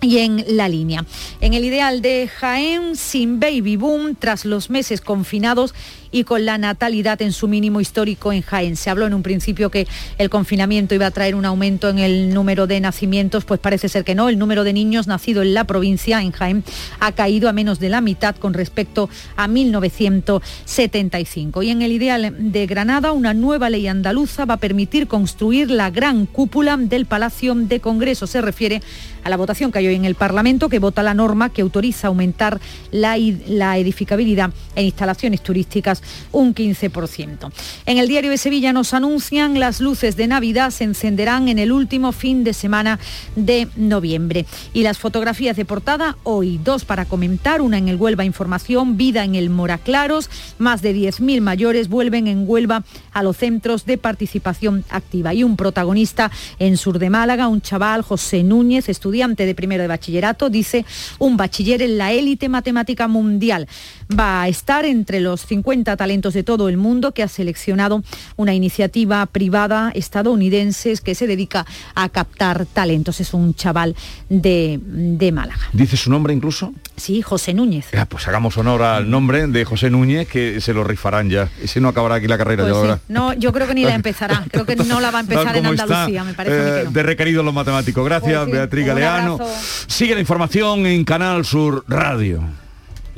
y en la línea. En el ideal de Jaén, sin baby boom, tras los meses confinados y con la natalidad en su mínimo histórico en Jaén. Se habló en un principio que el confinamiento iba a traer un aumento en el número de nacimientos, pues parece ser que no. El número de niños nacidos en la provincia, en Jaén, ha caído a menos de la mitad con respecto a 1975. Y en el ideal de Granada, una nueva ley andaluza va a permitir construir la gran cúpula del Palacio de Congreso. Se refiere a la votación que hay hoy en el Parlamento, que vota la norma que autoriza aumentar la, la edificabilidad en instalaciones turísticas un 15%. En el diario de Sevilla nos anuncian las luces de Navidad se encenderán en el último fin de semana de noviembre. Y las fotografías de portada hoy, dos para comentar, una en el Huelva Información, vida en el Moraclaros, más de 10.000 mayores vuelven en Huelva a los centros de participación activa. Y un protagonista en Sur de Málaga, un chaval, José Núñez, estudiante de primero de bachillerato, dice un bachiller en la élite matemática mundial. Va a estar entre los 50 talentos de todo el mundo que ha seleccionado una iniciativa privada estadounidense que se dedica a captar talentos. Es un chaval de, de Málaga. ¿Dice su nombre incluso? Sí, José Núñez. Ya, pues hagamos honor al nombre de José Núñez, que se lo rifarán ya. Si no acabará aquí la carrera pues de ahora. No, yo creo que ni la *laughs* empezará. Creo que no la va a empezar en Andalucía, me parece eh. De requerido los matemáticos. Gracias, Pues sí, Beatriz Galeano. Sigue la información en Canal Sur Radio.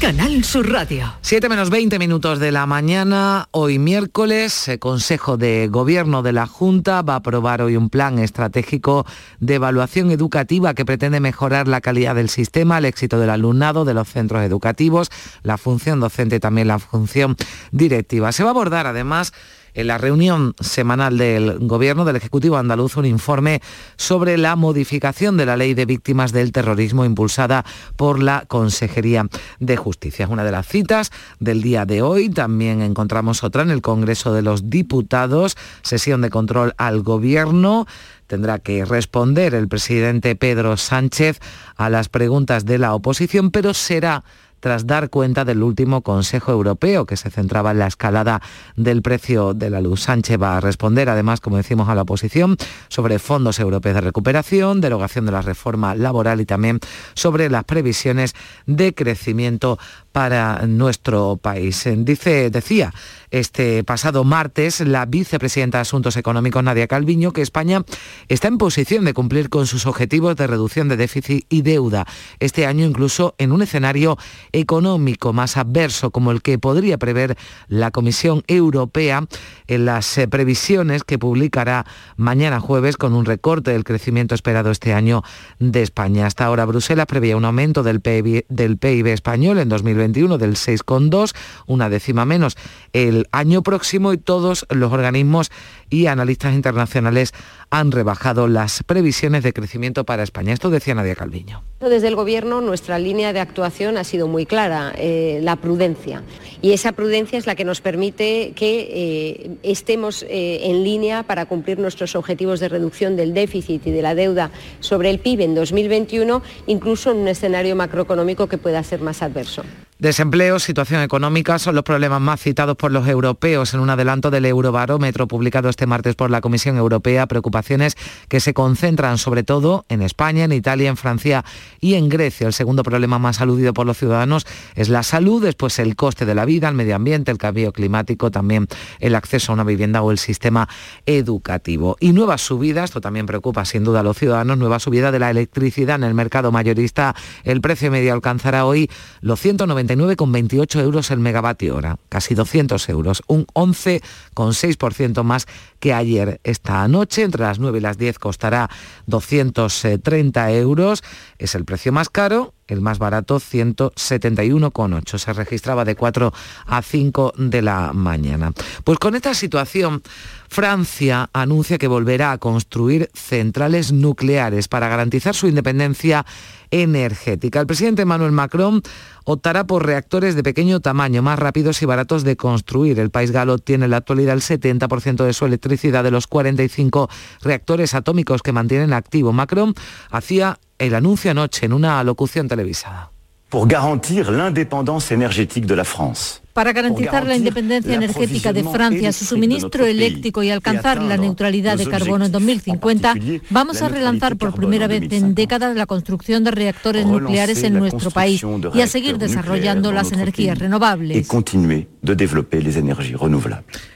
Canal Sur Radio. 7 menos 20 minutos de la mañana, hoy miércoles, el Consejo de Gobierno de la Junta va a aprobar hoy un plan estratégico de evaluación educativa que pretende mejorar la calidad del sistema, el éxito del alumnado, de los centros educativos, la función docente y también la función directiva. Se va a abordar además en la reunión semanal del Gobierno del Ejecutivo andaluz un informe sobre la modificación de la ley de víctimas del terrorismo impulsada por la Consejería de Justicia. Es una de las citas del día de hoy. También encontramos otra en el Congreso de los Diputados, sesión de control al Gobierno tendrá que responder el presidente Pedro Sánchez a las preguntas de la oposición, pero será tras dar cuenta del último Consejo Europeo que se centraba en la escalada del precio de la luz. Sánchez va a responder, además, como decimos, a la oposición sobre fondos europeos de recuperación, derogación de la reforma laboral y también sobre las previsiones de crecimiento para nuestro país. Dice, decía este pasado martes la vicepresidenta de Asuntos Económicos, Nadia Calviño, que España está en posición de cumplir con sus objetivos de reducción de déficit y deuda. Este año incluso en un escenario económico más adverso como el que podría prever la Comisión Europea en las eh, previsiones que publicará mañana jueves con un recorte del crecimiento esperado este año de España. Hasta ahora Bruselas preveía un aumento del PIB, del PIB español en 2021 del 6,2, una décima menos el año próximo y todos los organismos y analistas internacionales han rebajado las previsiones de crecimiento para España. Esto decía Nadia Calviño. Desde el Gobierno nuestra línea de actuación ha sido muy clara, eh, la prudencia. Y esa prudencia es la que nos permite que eh, estemos eh, en línea para cumplir nuestros objetivos de reducción del déficit y de la deuda sobre el PIB en 2021, incluso en un escenario macroeconómico que pueda ser más adverso. Desempleo, situación económica son los problemas más citados por los europeos en un adelanto del Eurobarómetro publicado este martes por la Comisión Europea. Preocupaciones que se concentran sobre todo en España, en Italia, en Francia y en Grecia. El segundo problema más aludido por los ciudadanos es la salud, después el coste de la vida, el medio ambiente, el cambio climático, también el acceso a una vivienda o el sistema educativo. Y nuevas subidas, esto también preocupa sin duda a los ciudadanos, nueva subida de la electricidad en el mercado mayorista. El precio medio alcanzará hoy los 199,28 euros el megavatio hora, casi 200 euros, un 11,6% más que ayer. Esta noche, entre las 9 y las 10, costará 230 euros. Es el precio más caro el más barato 171,8. Se registraba de 4 a 5 de la mañana. Pues con esta situación, Francia anuncia que volverá a construir centrales nucleares para garantizar su independencia energética. El presidente Emmanuel Macron optará por reactores de pequeño tamaño, más rápidos y baratos de construir. El país galo tiene en la actualidad el 70% de su electricidad de los 45 reactores atómicos que mantienen activo. Macron hacía el anuncio anoche en una locución televisada. Pour garantir l'indépendance énergétique de la France. Para garantizar la independencia energética de Francia, su suministro eléctrico y alcanzar la neutralidad de carbono en 2050, vamos a relanzar por primera vez en décadas la construcción de reactores nucleares en nuestro país y a seguir desarrollando las energías renovables.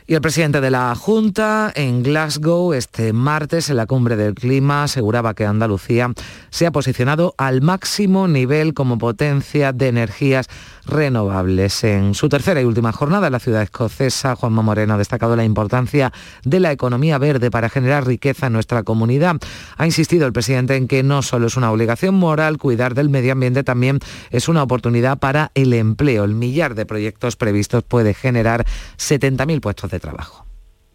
Y el presidente de la Junta en Glasgow este martes en la cumbre del clima aseguraba que Andalucía se ha posicionado al máximo nivel como potencia de energías renovables. En su tercera y última jornada en la ciudad escocesa, Juanma Moreno ha destacado la importancia de la economía verde para generar riqueza en nuestra comunidad. Ha insistido el presidente en que no solo es una obligación moral cuidar del medio ambiente, también es una oportunidad para el empleo. El millar de proyectos previstos puede generar 70.000 puestos de trabajo.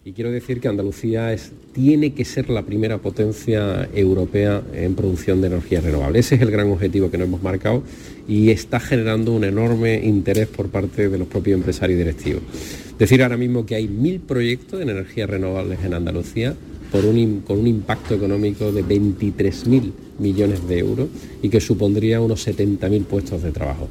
Y quiero decir que Andalucía es, tiene que ser la primera potencia europea en producción de energías renovables. Ese es el gran objetivo que nos hemos marcado y está generando un enorme interés por parte de los propios empresarios y directivos. Decir ahora mismo que hay mil proyectos de energías renovables en Andalucía por un, con un impacto económico de 23.000 millones de euros y que supondría unos 70.000 puestos de trabajo.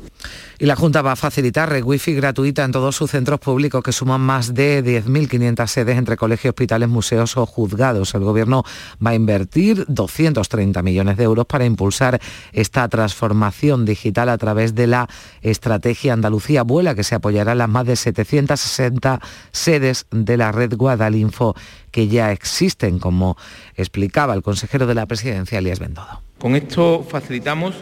Y la Junta va a facilitar red wifi gratuita en todos sus centros públicos que suman más de 10.500 sedes entre colegios, hospitales, museos o juzgados. El Gobierno va a invertir 230 millones de euros para impulsar esta transformación digital a través de la estrategia Andalucía Vuela, que se apoyará en las más de 760 sedes de la red Guadalinfo que ya existen, como explicaba el consejero de la presidencia, Elías Bendodo. Con esto facilitamos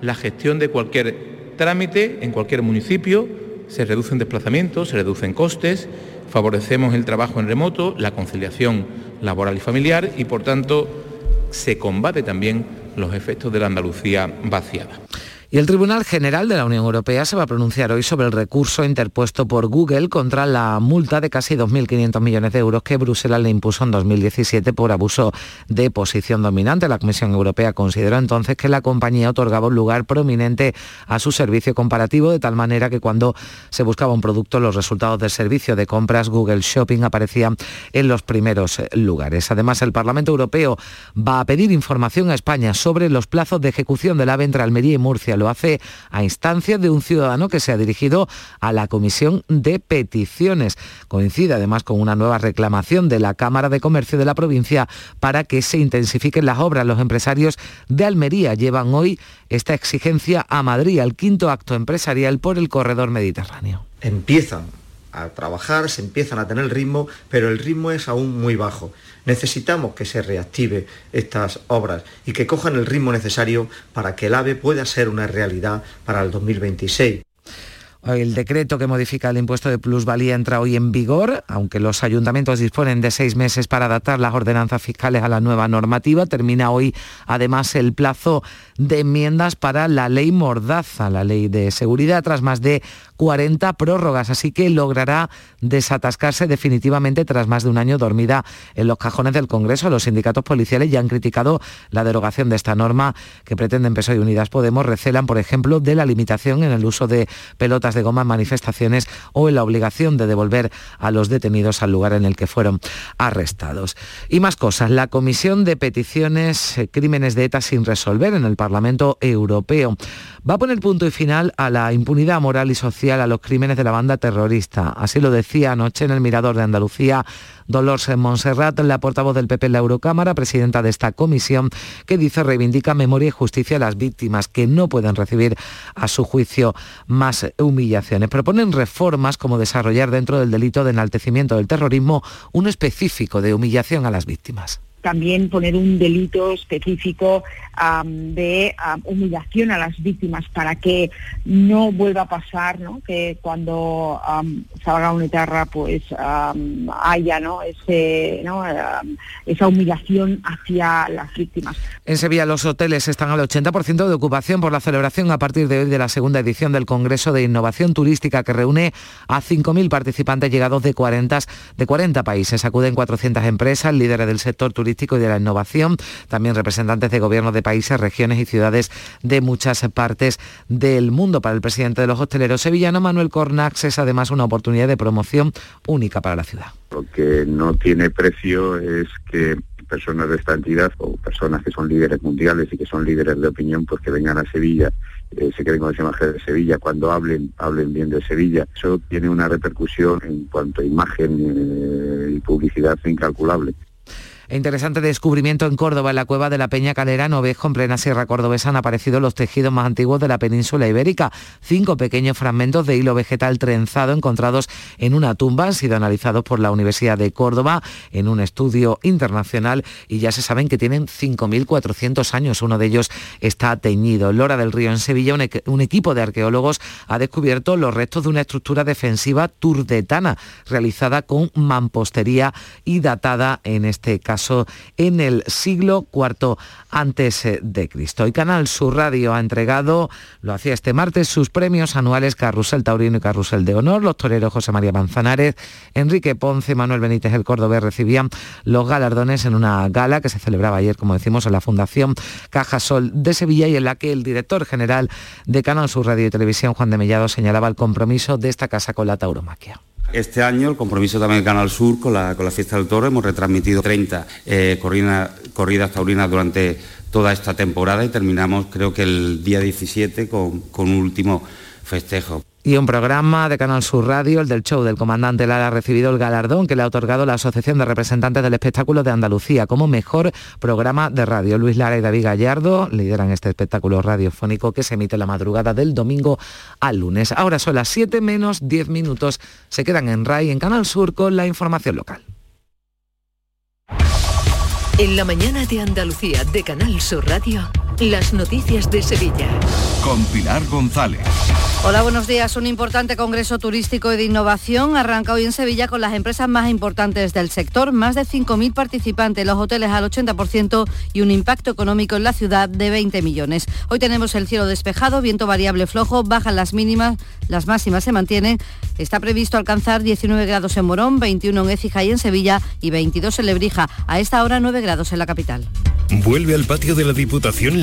la gestión de cualquier trámite en cualquier municipio, se reducen desplazamientos, se reducen costes, favorecemos el trabajo en remoto, la conciliación laboral y familiar y por tanto se combate también los efectos de la Andalucía vaciada. Y el Tribunal General de la Unión Europea se va a pronunciar hoy sobre el recurso interpuesto por Google contra la multa de casi 2.500 millones de euros que Bruselas le impuso en 2017 por abuso de posición dominante. La Comisión Europea consideró entonces que la compañía otorgaba un lugar prominente a su servicio comparativo, de tal manera que cuando se buscaba un producto, los resultados del servicio de compras Google Shopping aparecían en los primeros lugares. Además, el Parlamento Europeo va a pedir información a España sobre los plazos de ejecución del AVE entre Almería y Murcia lo hace a instancias de un ciudadano que se ha dirigido a la Comisión de Peticiones. Coincide además con una nueva reclamación de la Cámara de Comercio de la provincia para que se intensifiquen las obras. Los empresarios de Almería llevan hoy esta exigencia a Madrid, al quinto acto empresarial por el corredor mediterráneo. Empiezan a trabajar, se empiezan a tener ritmo, pero el ritmo es aún muy bajo. Necesitamos que se reactive estas obras y que cojan el ritmo necesario para que el AVE pueda ser una realidad para el 2026. El decreto que modifica el impuesto de plusvalía entra hoy en vigor, aunque los ayuntamientos disponen de seis meses para adaptar las ordenanzas fiscales a la nueva normativa. Termina hoy además el plazo de enmiendas para la ley Mordaza, la ley de seguridad, tras más de 40 prórrogas, así que logrará desatascarse definitivamente tras más de un año dormida en los cajones del Congreso. Los sindicatos policiales ya han criticado la derogación de esta norma que pretenden PSOE y Unidas Podemos. Recelan, por ejemplo, de la limitación en el uso de pelotas de goma manifestaciones o en la obligación de devolver a los detenidos al lugar en el que fueron arrestados. Y más cosas. La Comisión de Peticiones eh, Crímenes de ETA sin resolver en el Parlamento Europeo va a poner punto y final a la impunidad moral y social a los crímenes de la banda terrorista. Así lo decía anoche en el Mirador de Andalucía Dolores Montserrat, la portavoz del PP en la Eurocámara, presidenta de esta comisión, que dice reivindica memoria y justicia a las víctimas que no pueden recibir a su juicio más humillaciones. Proponen reformas como desarrollar dentro del delito de enaltecimiento del terrorismo uno específico de humillación a las víctimas también poner un delito específico de humillación a las víctimas para que no vuelva a pasar que cuando salga una etarra pues haya ¿no? Ese, esa humillación hacia las víctimas. En Sevilla los hoteles están al 80% de ocupación por la celebración a partir de hoy de la segunda edición del Congreso de Innovación Turística que reúne a 5.000 participantes llegados de 40, de 40 países. Acuden 400 empresas, líderes del sector turístico y de la innovación, también representantes de gobiernos de países, regiones y ciudades de muchas partes del mundo. Para el presidente de los hosteleros sevillanos, Manuel Cornax, es además una oportunidad de promoción única para la ciudad. Lo que no tiene precio es que personas de esta entidad o personas que son líderes mundiales y que son líderes de opinión, pues que vengan a Sevilla, eh, se queden con esa imagen de Sevilla, cuando hablen, hablen bien de Sevilla. Eso tiene una repercusión en cuanto a imagen eh, y publicidad incalculable. Interesante descubrimiento en Córdoba, en la cueva de la Peña Calera Novejo, en plena Sierra Cordobesa, han aparecido los tejidos más antiguos de la península ibérica. Cinco pequeños fragmentos de hilo vegetal trenzado encontrados en una tumba han sido analizados por la Universidad de Córdoba en un estudio internacional y ya se saben que tienen 5.400 años. Uno de ellos está teñido. Lora del Río, en Sevilla, un, un equipo de arqueólogos ha descubierto los restos de una estructura defensiva turdetana realizada con mampostería y datada en este caso en el siglo IV antes eh, de Cristo. Y Canal Sur Radio ha entregado, lo hacía este martes, sus premios anuales Carrusel Taurino y Carrusel de Honor. Los toreros José María Manzanares, Enrique Ponce, Manuel Benítez el Córdoba recibían los galardones en una gala que se celebraba ayer, como decimos, en la Fundación Caja Sol de Sevilla y en la que el director general de Canal Sur Radio y Televisión, Juan de Mellado, señalaba el compromiso de esta casa con la tauromaquia. Este año el compromiso también del Canal Sur con la, con la fiesta del toro, hemos retransmitido 30 eh, corridas taurinas durante toda esta temporada y terminamos creo que el día 17 con, con un último festejo y un programa de Canal Sur Radio, el del show del comandante Lara, ha recibido el galardón que le ha otorgado la Asociación de Representantes del Espectáculo de Andalucía como mejor programa de radio. Luis Lara y David Gallardo lideran este espectáculo radiofónico que se emite la madrugada del domingo al lunes. Ahora son las 7 menos 10 minutos. Se quedan en RAI en Canal Sur con la información local. En la mañana de Andalucía de Canal Sur Radio, las noticias de Sevilla. Con Pilar González. Hola, buenos días. Un importante congreso turístico y de innovación arranca hoy en Sevilla con las empresas más importantes del sector. Más de 5.000 participantes, los hoteles al 80% y un impacto económico en la ciudad de 20 millones. Hoy tenemos el cielo despejado, viento variable flojo, bajan las mínimas, las máximas se mantienen. Está previsto alcanzar 19 grados en Morón, 21 en Écija y en Sevilla y 22 en Lebrija. A esta hora 9 grados en la capital. Vuelve al patio de la Diputación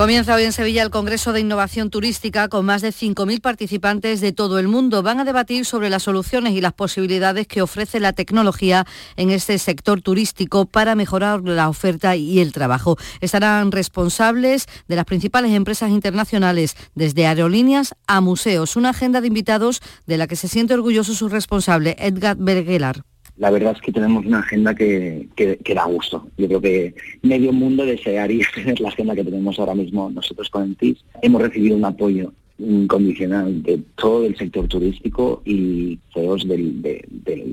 Comienza hoy en Sevilla el Congreso de Innovación Turística con más de 5.000 participantes de todo el mundo. Van a debatir sobre las soluciones y las posibilidades que ofrece la tecnología en este sector turístico para mejorar la oferta y el trabajo. Estarán responsables de las principales empresas internacionales, desde aerolíneas a museos. Una agenda de invitados de la que se siente orgulloso su responsable, Edgar Bergelar la verdad es que tenemos una agenda que, da gusto. Yo creo que medio mundo desearía *laughs* tener la agenda que tenemos ahora mismo nosotros con el TIS. Hemos recibido un apoyo incondicional de todo el sector turístico y CEOs de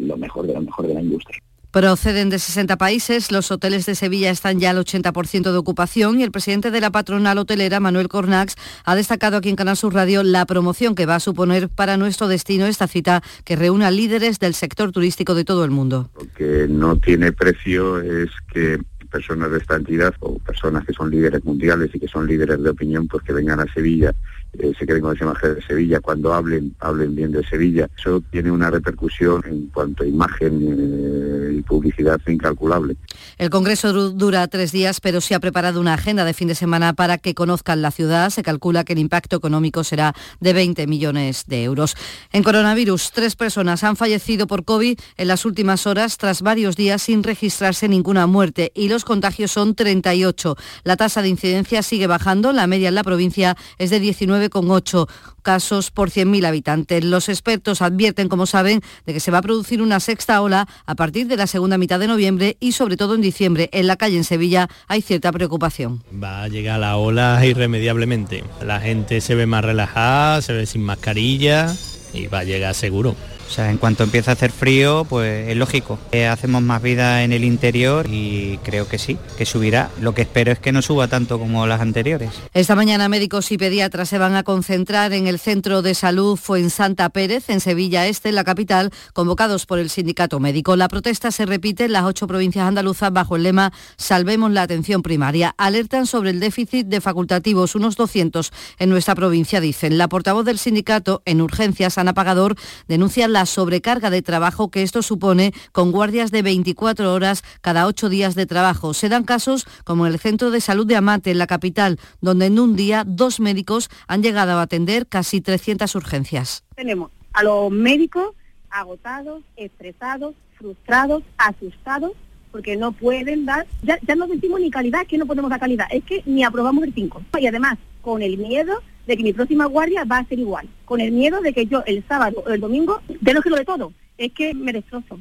lo mejor de lo mejor de la industria. Proceden de 60 países, los hoteles de Sevilla están ya al 80% de ocupación y el presidente de la patronal hotelera, Manuel Cornax, ha destacado aquí en Canal Sur Radio la promoción que va a suponer para nuestro destino esta cita que reúne a líderes del sector turístico de todo el mundo. Lo que no tiene precio es que personas de esta entidad o personas que son líderes mundiales y que son líderes de opinión, pues que vengan a Sevilla eh, se queden con esa imagen de Sevilla, cuando hablen, hablen bien de Sevilla. Eso tiene una repercusión en cuanto a imagen eh, y publicidad incalculable. El Congreso dura tres días, pero se ha preparado una agenda de fin de semana para que conozcan la ciudad. Se calcula que el impacto económico será de 20 millones de euros. En coronavirus, tres personas han fallecido por COVID en las últimas horas tras varios días sin registrarse ninguna muerte y los contagios son 38. La tasa de incidencia sigue bajando, la media en la provincia es de 19 con ocho casos por 100.000 habitantes. Los expertos advierten, como saben, de que se va a producir una sexta ola a partir de la segunda mitad de noviembre y sobre todo en diciembre. En la calle en Sevilla hay cierta preocupación. Va a llegar la ola irremediablemente. La gente se ve más relajada, se ve sin mascarilla y va a llegar seguro. O sea, en cuanto empieza a hacer frío, pues es lógico. Eh, hacemos más vida en el interior y creo que sí, que subirá. Lo que espero es que no suba tanto como las anteriores. Esta mañana médicos y pediatras se van a concentrar en el centro de salud Fuensanta Pérez, en Sevilla Este, en la capital, convocados por el sindicato médico. La protesta se repite en las ocho provincias andaluzas bajo el lema Salvemos la atención primaria. Alertan sobre el déficit de facultativos, unos 200 en nuestra provincia, dicen. La portavoz del sindicato en urgencias, Ana Pagador, denuncia la sobrecarga de trabajo que esto supone con guardias de 24 horas cada ocho días de trabajo. Se dan casos como en el Centro de Salud de Amate, en la capital, donde en un día dos médicos han llegado a atender casi 300 urgencias. Tenemos a los médicos agotados, estresados, frustrados, asustados, porque no pueden dar, ya, no decimos ni calidad, que no podemos dar calidad, es que ni aprobamos el 5. Y además, con el miedo de que mi próxima guardia va a ser igual, con el miedo de que yo el sábado o el domingo, de que lo de todo, es que me destrozo.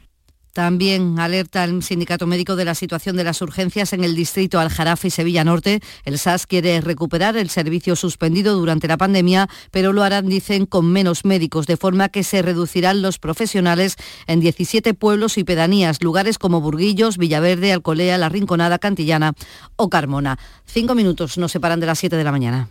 También alerta el sindicato médico de la situación de las urgencias en el distrito Aljarafe y Sevilla Norte. El SAS quiere recuperar el servicio suspendido durante la pandemia, pero lo harán, dicen, con menos médicos, de forma que se reducirán los profesionales en 17 pueblos y pedanías, lugares como Burguillos, Villaverde, Alcolea, La Rinconada, Cantillana o Carmona. Cinco minutos nos separan de las 7 de la mañana.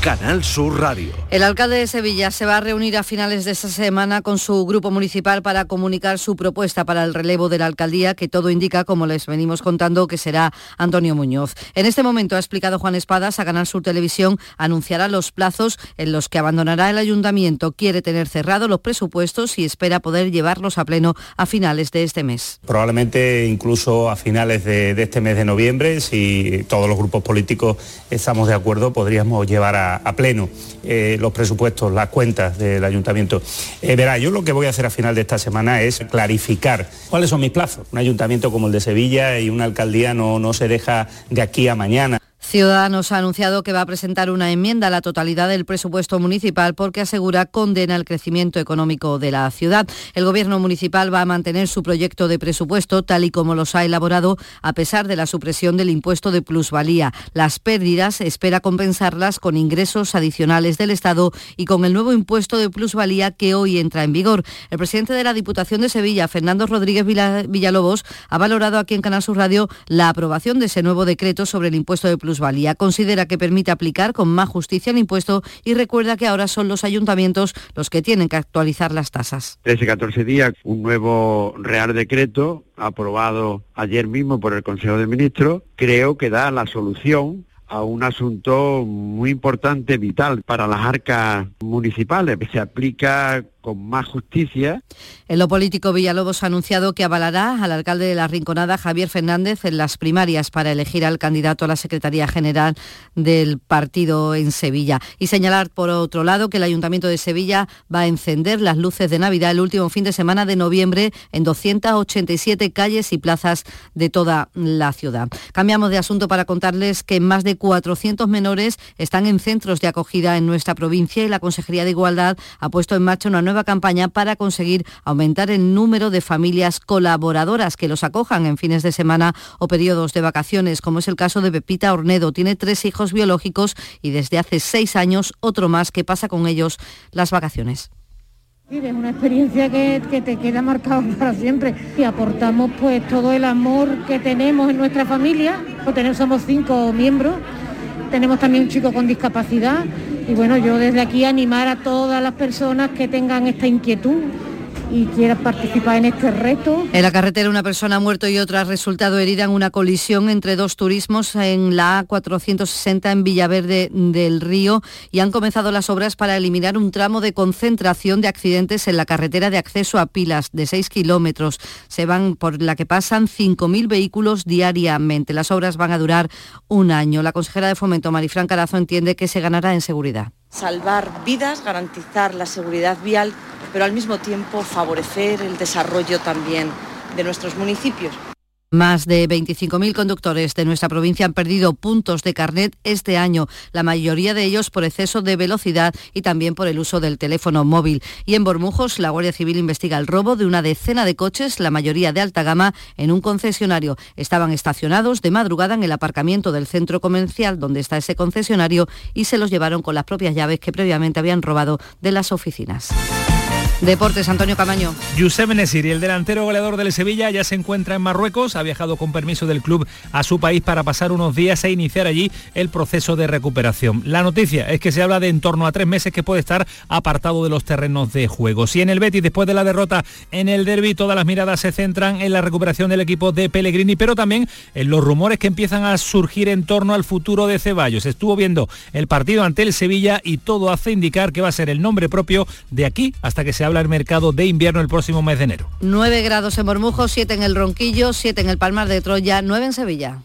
Canal Sur Radio. El alcalde de Sevilla se va a reunir a finales de esta semana con su grupo municipal para comunicar su propuesta para el relevo de la alcaldía, que todo indica, como les venimos contando, que será Antonio Muñoz. En este momento ha explicado Juan Espadas a Canal Sur Televisión, anunciará los plazos en los que abandonará el ayuntamiento. Quiere tener cerrados los presupuestos y espera poder llevarlos a pleno a finales de este mes. Probablemente incluso a finales de, de este mes de noviembre, si todos los grupos políticos estamos de acuerdo, podríamos llevar a a, pleno eh, los presupuestos, las cuentas del ayuntamiento. Eh, verá, yo lo que voy a hacer a final de esta semana es clarificar cuáles son mis plazos. Un ayuntamiento como el de Sevilla y una alcaldía no, no se deja de aquí a mañana. Ciudadanos ha anunciado que va a presentar una enmienda a la totalidad del presupuesto municipal porque asegura condena el crecimiento económico de la ciudad. El gobierno municipal va a mantener su proyecto de presupuesto tal y como los ha elaborado a pesar de la supresión del impuesto de plusvalía. Las pérdidas espera compensarlas con ingresos adicionales del Estado y con el nuevo impuesto de plusvalía que hoy entra en vigor. El presidente de la Diputación de Sevilla, Fernando Rodríguez Villalobos, ha valorado aquí en Canal Sur Radio la aprobación de ese nuevo decreto sobre el impuesto de plusvalía plusvalía. Considera que permite aplicar con más justicia el impuesto y recuerda que ahora son los ayuntamientos los que tienen que actualizar las tasas. 13, 14 días, un nuevo Real Decreto aprobado ayer mismo por el Consejo de Ministros, creo que da la solución a un asunto muy importante, vital para las arcas municipales. Se aplica más justicia. En lo político, Villalobos ha anunciado que avalará al alcalde de la Rinconada, Javier Fernández, en las primarias para elegir al candidato a la Secretaría General del partido en Sevilla. Y señalar, por otro lado, que el Ayuntamiento de Sevilla va a encender las luces de Navidad el último fin de semana de noviembre en 287 calles y plazas de toda la ciudad. Cambiamos de asunto para contarles que más de 400 menores están en centros de acogida en nuestra provincia y la Consejería de Igualdad ha puesto en marcha una nueva campaña para conseguir aumentar el número de familias colaboradoras que los acojan en fines de semana o periodos de vacaciones, como es el caso de Pepita Ornedo. Tiene tres hijos biológicos y desde hace seis años otro más que pasa con ellos las vacaciones. es una experiencia que, te queda marcado *laughs* para siempre y aportamos pues todo el amor que tenemos en nuestra familia, tenemos, somos cinco miembros, tenemos también un chico con discapacidad y bueno, yo desde aquí animar a todas las personas que tengan esta inquietud y quieran participar en este reto. En la carretera una persona ha muerto y otra ha resultado herida en una colisión entre dos turismos en la A460 en Villaverde del Río y han comenzado las obras para eliminar un tramo de concentración de accidentes en la carretera de acceso a Pilas de 6 kilómetros. Se van por la que pasan 5.000 vehículos diariamente. Las obras van a durar un año. La consejera de Fomento, Marifran Carazo, entiende que se ganará en seguridad salvar vidas, garantizar la seguridad vial, pero al mismo tiempo favorecer el desarrollo también de nuestros municipios. Más de 25.000 conductores de nuestra provincia han perdido puntos de carnet este año, la mayoría de ellos por exceso de velocidad y también por el uso del teléfono móvil. Y en Bormujos, la Guardia Civil investiga el robo de una decena de coches, la mayoría de alta gama, en un concesionario. Estaban estacionados de madrugada en el aparcamiento del centro comercial donde está ese concesionario y se los llevaron con las propias llaves que previamente habían robado de las oficinas. Deportes, Antonio Camaño. Giuseppe Nesiri, el delantero goleador del Sevilla, ya se encuentra en Marruecos. Ha viajado con permiso del club a su país para pasar unos días e iniciar allí el proceso de recuperación. La noticia es que se habla de en torno a tres meses que puede estar apartado de los terrenos de juego. Si en el Betis, después de la derrota en el derby, todas las miradas se centran en la recuperación del equipo de Pellegrini, pero también en los rumores que empiezan a surgir en torno al futuro de Ceballos. Estuvo viendo el partido ante el Sevilla y todo hace indicar que va a ser el nombre propio de aquí hasta que se habla el mercado de invierno el próximo mes de enero. 9 grados en Bormujo, 7 en el Ronquillo, 7 en el Palmar de Troya, 9 en Sevilla.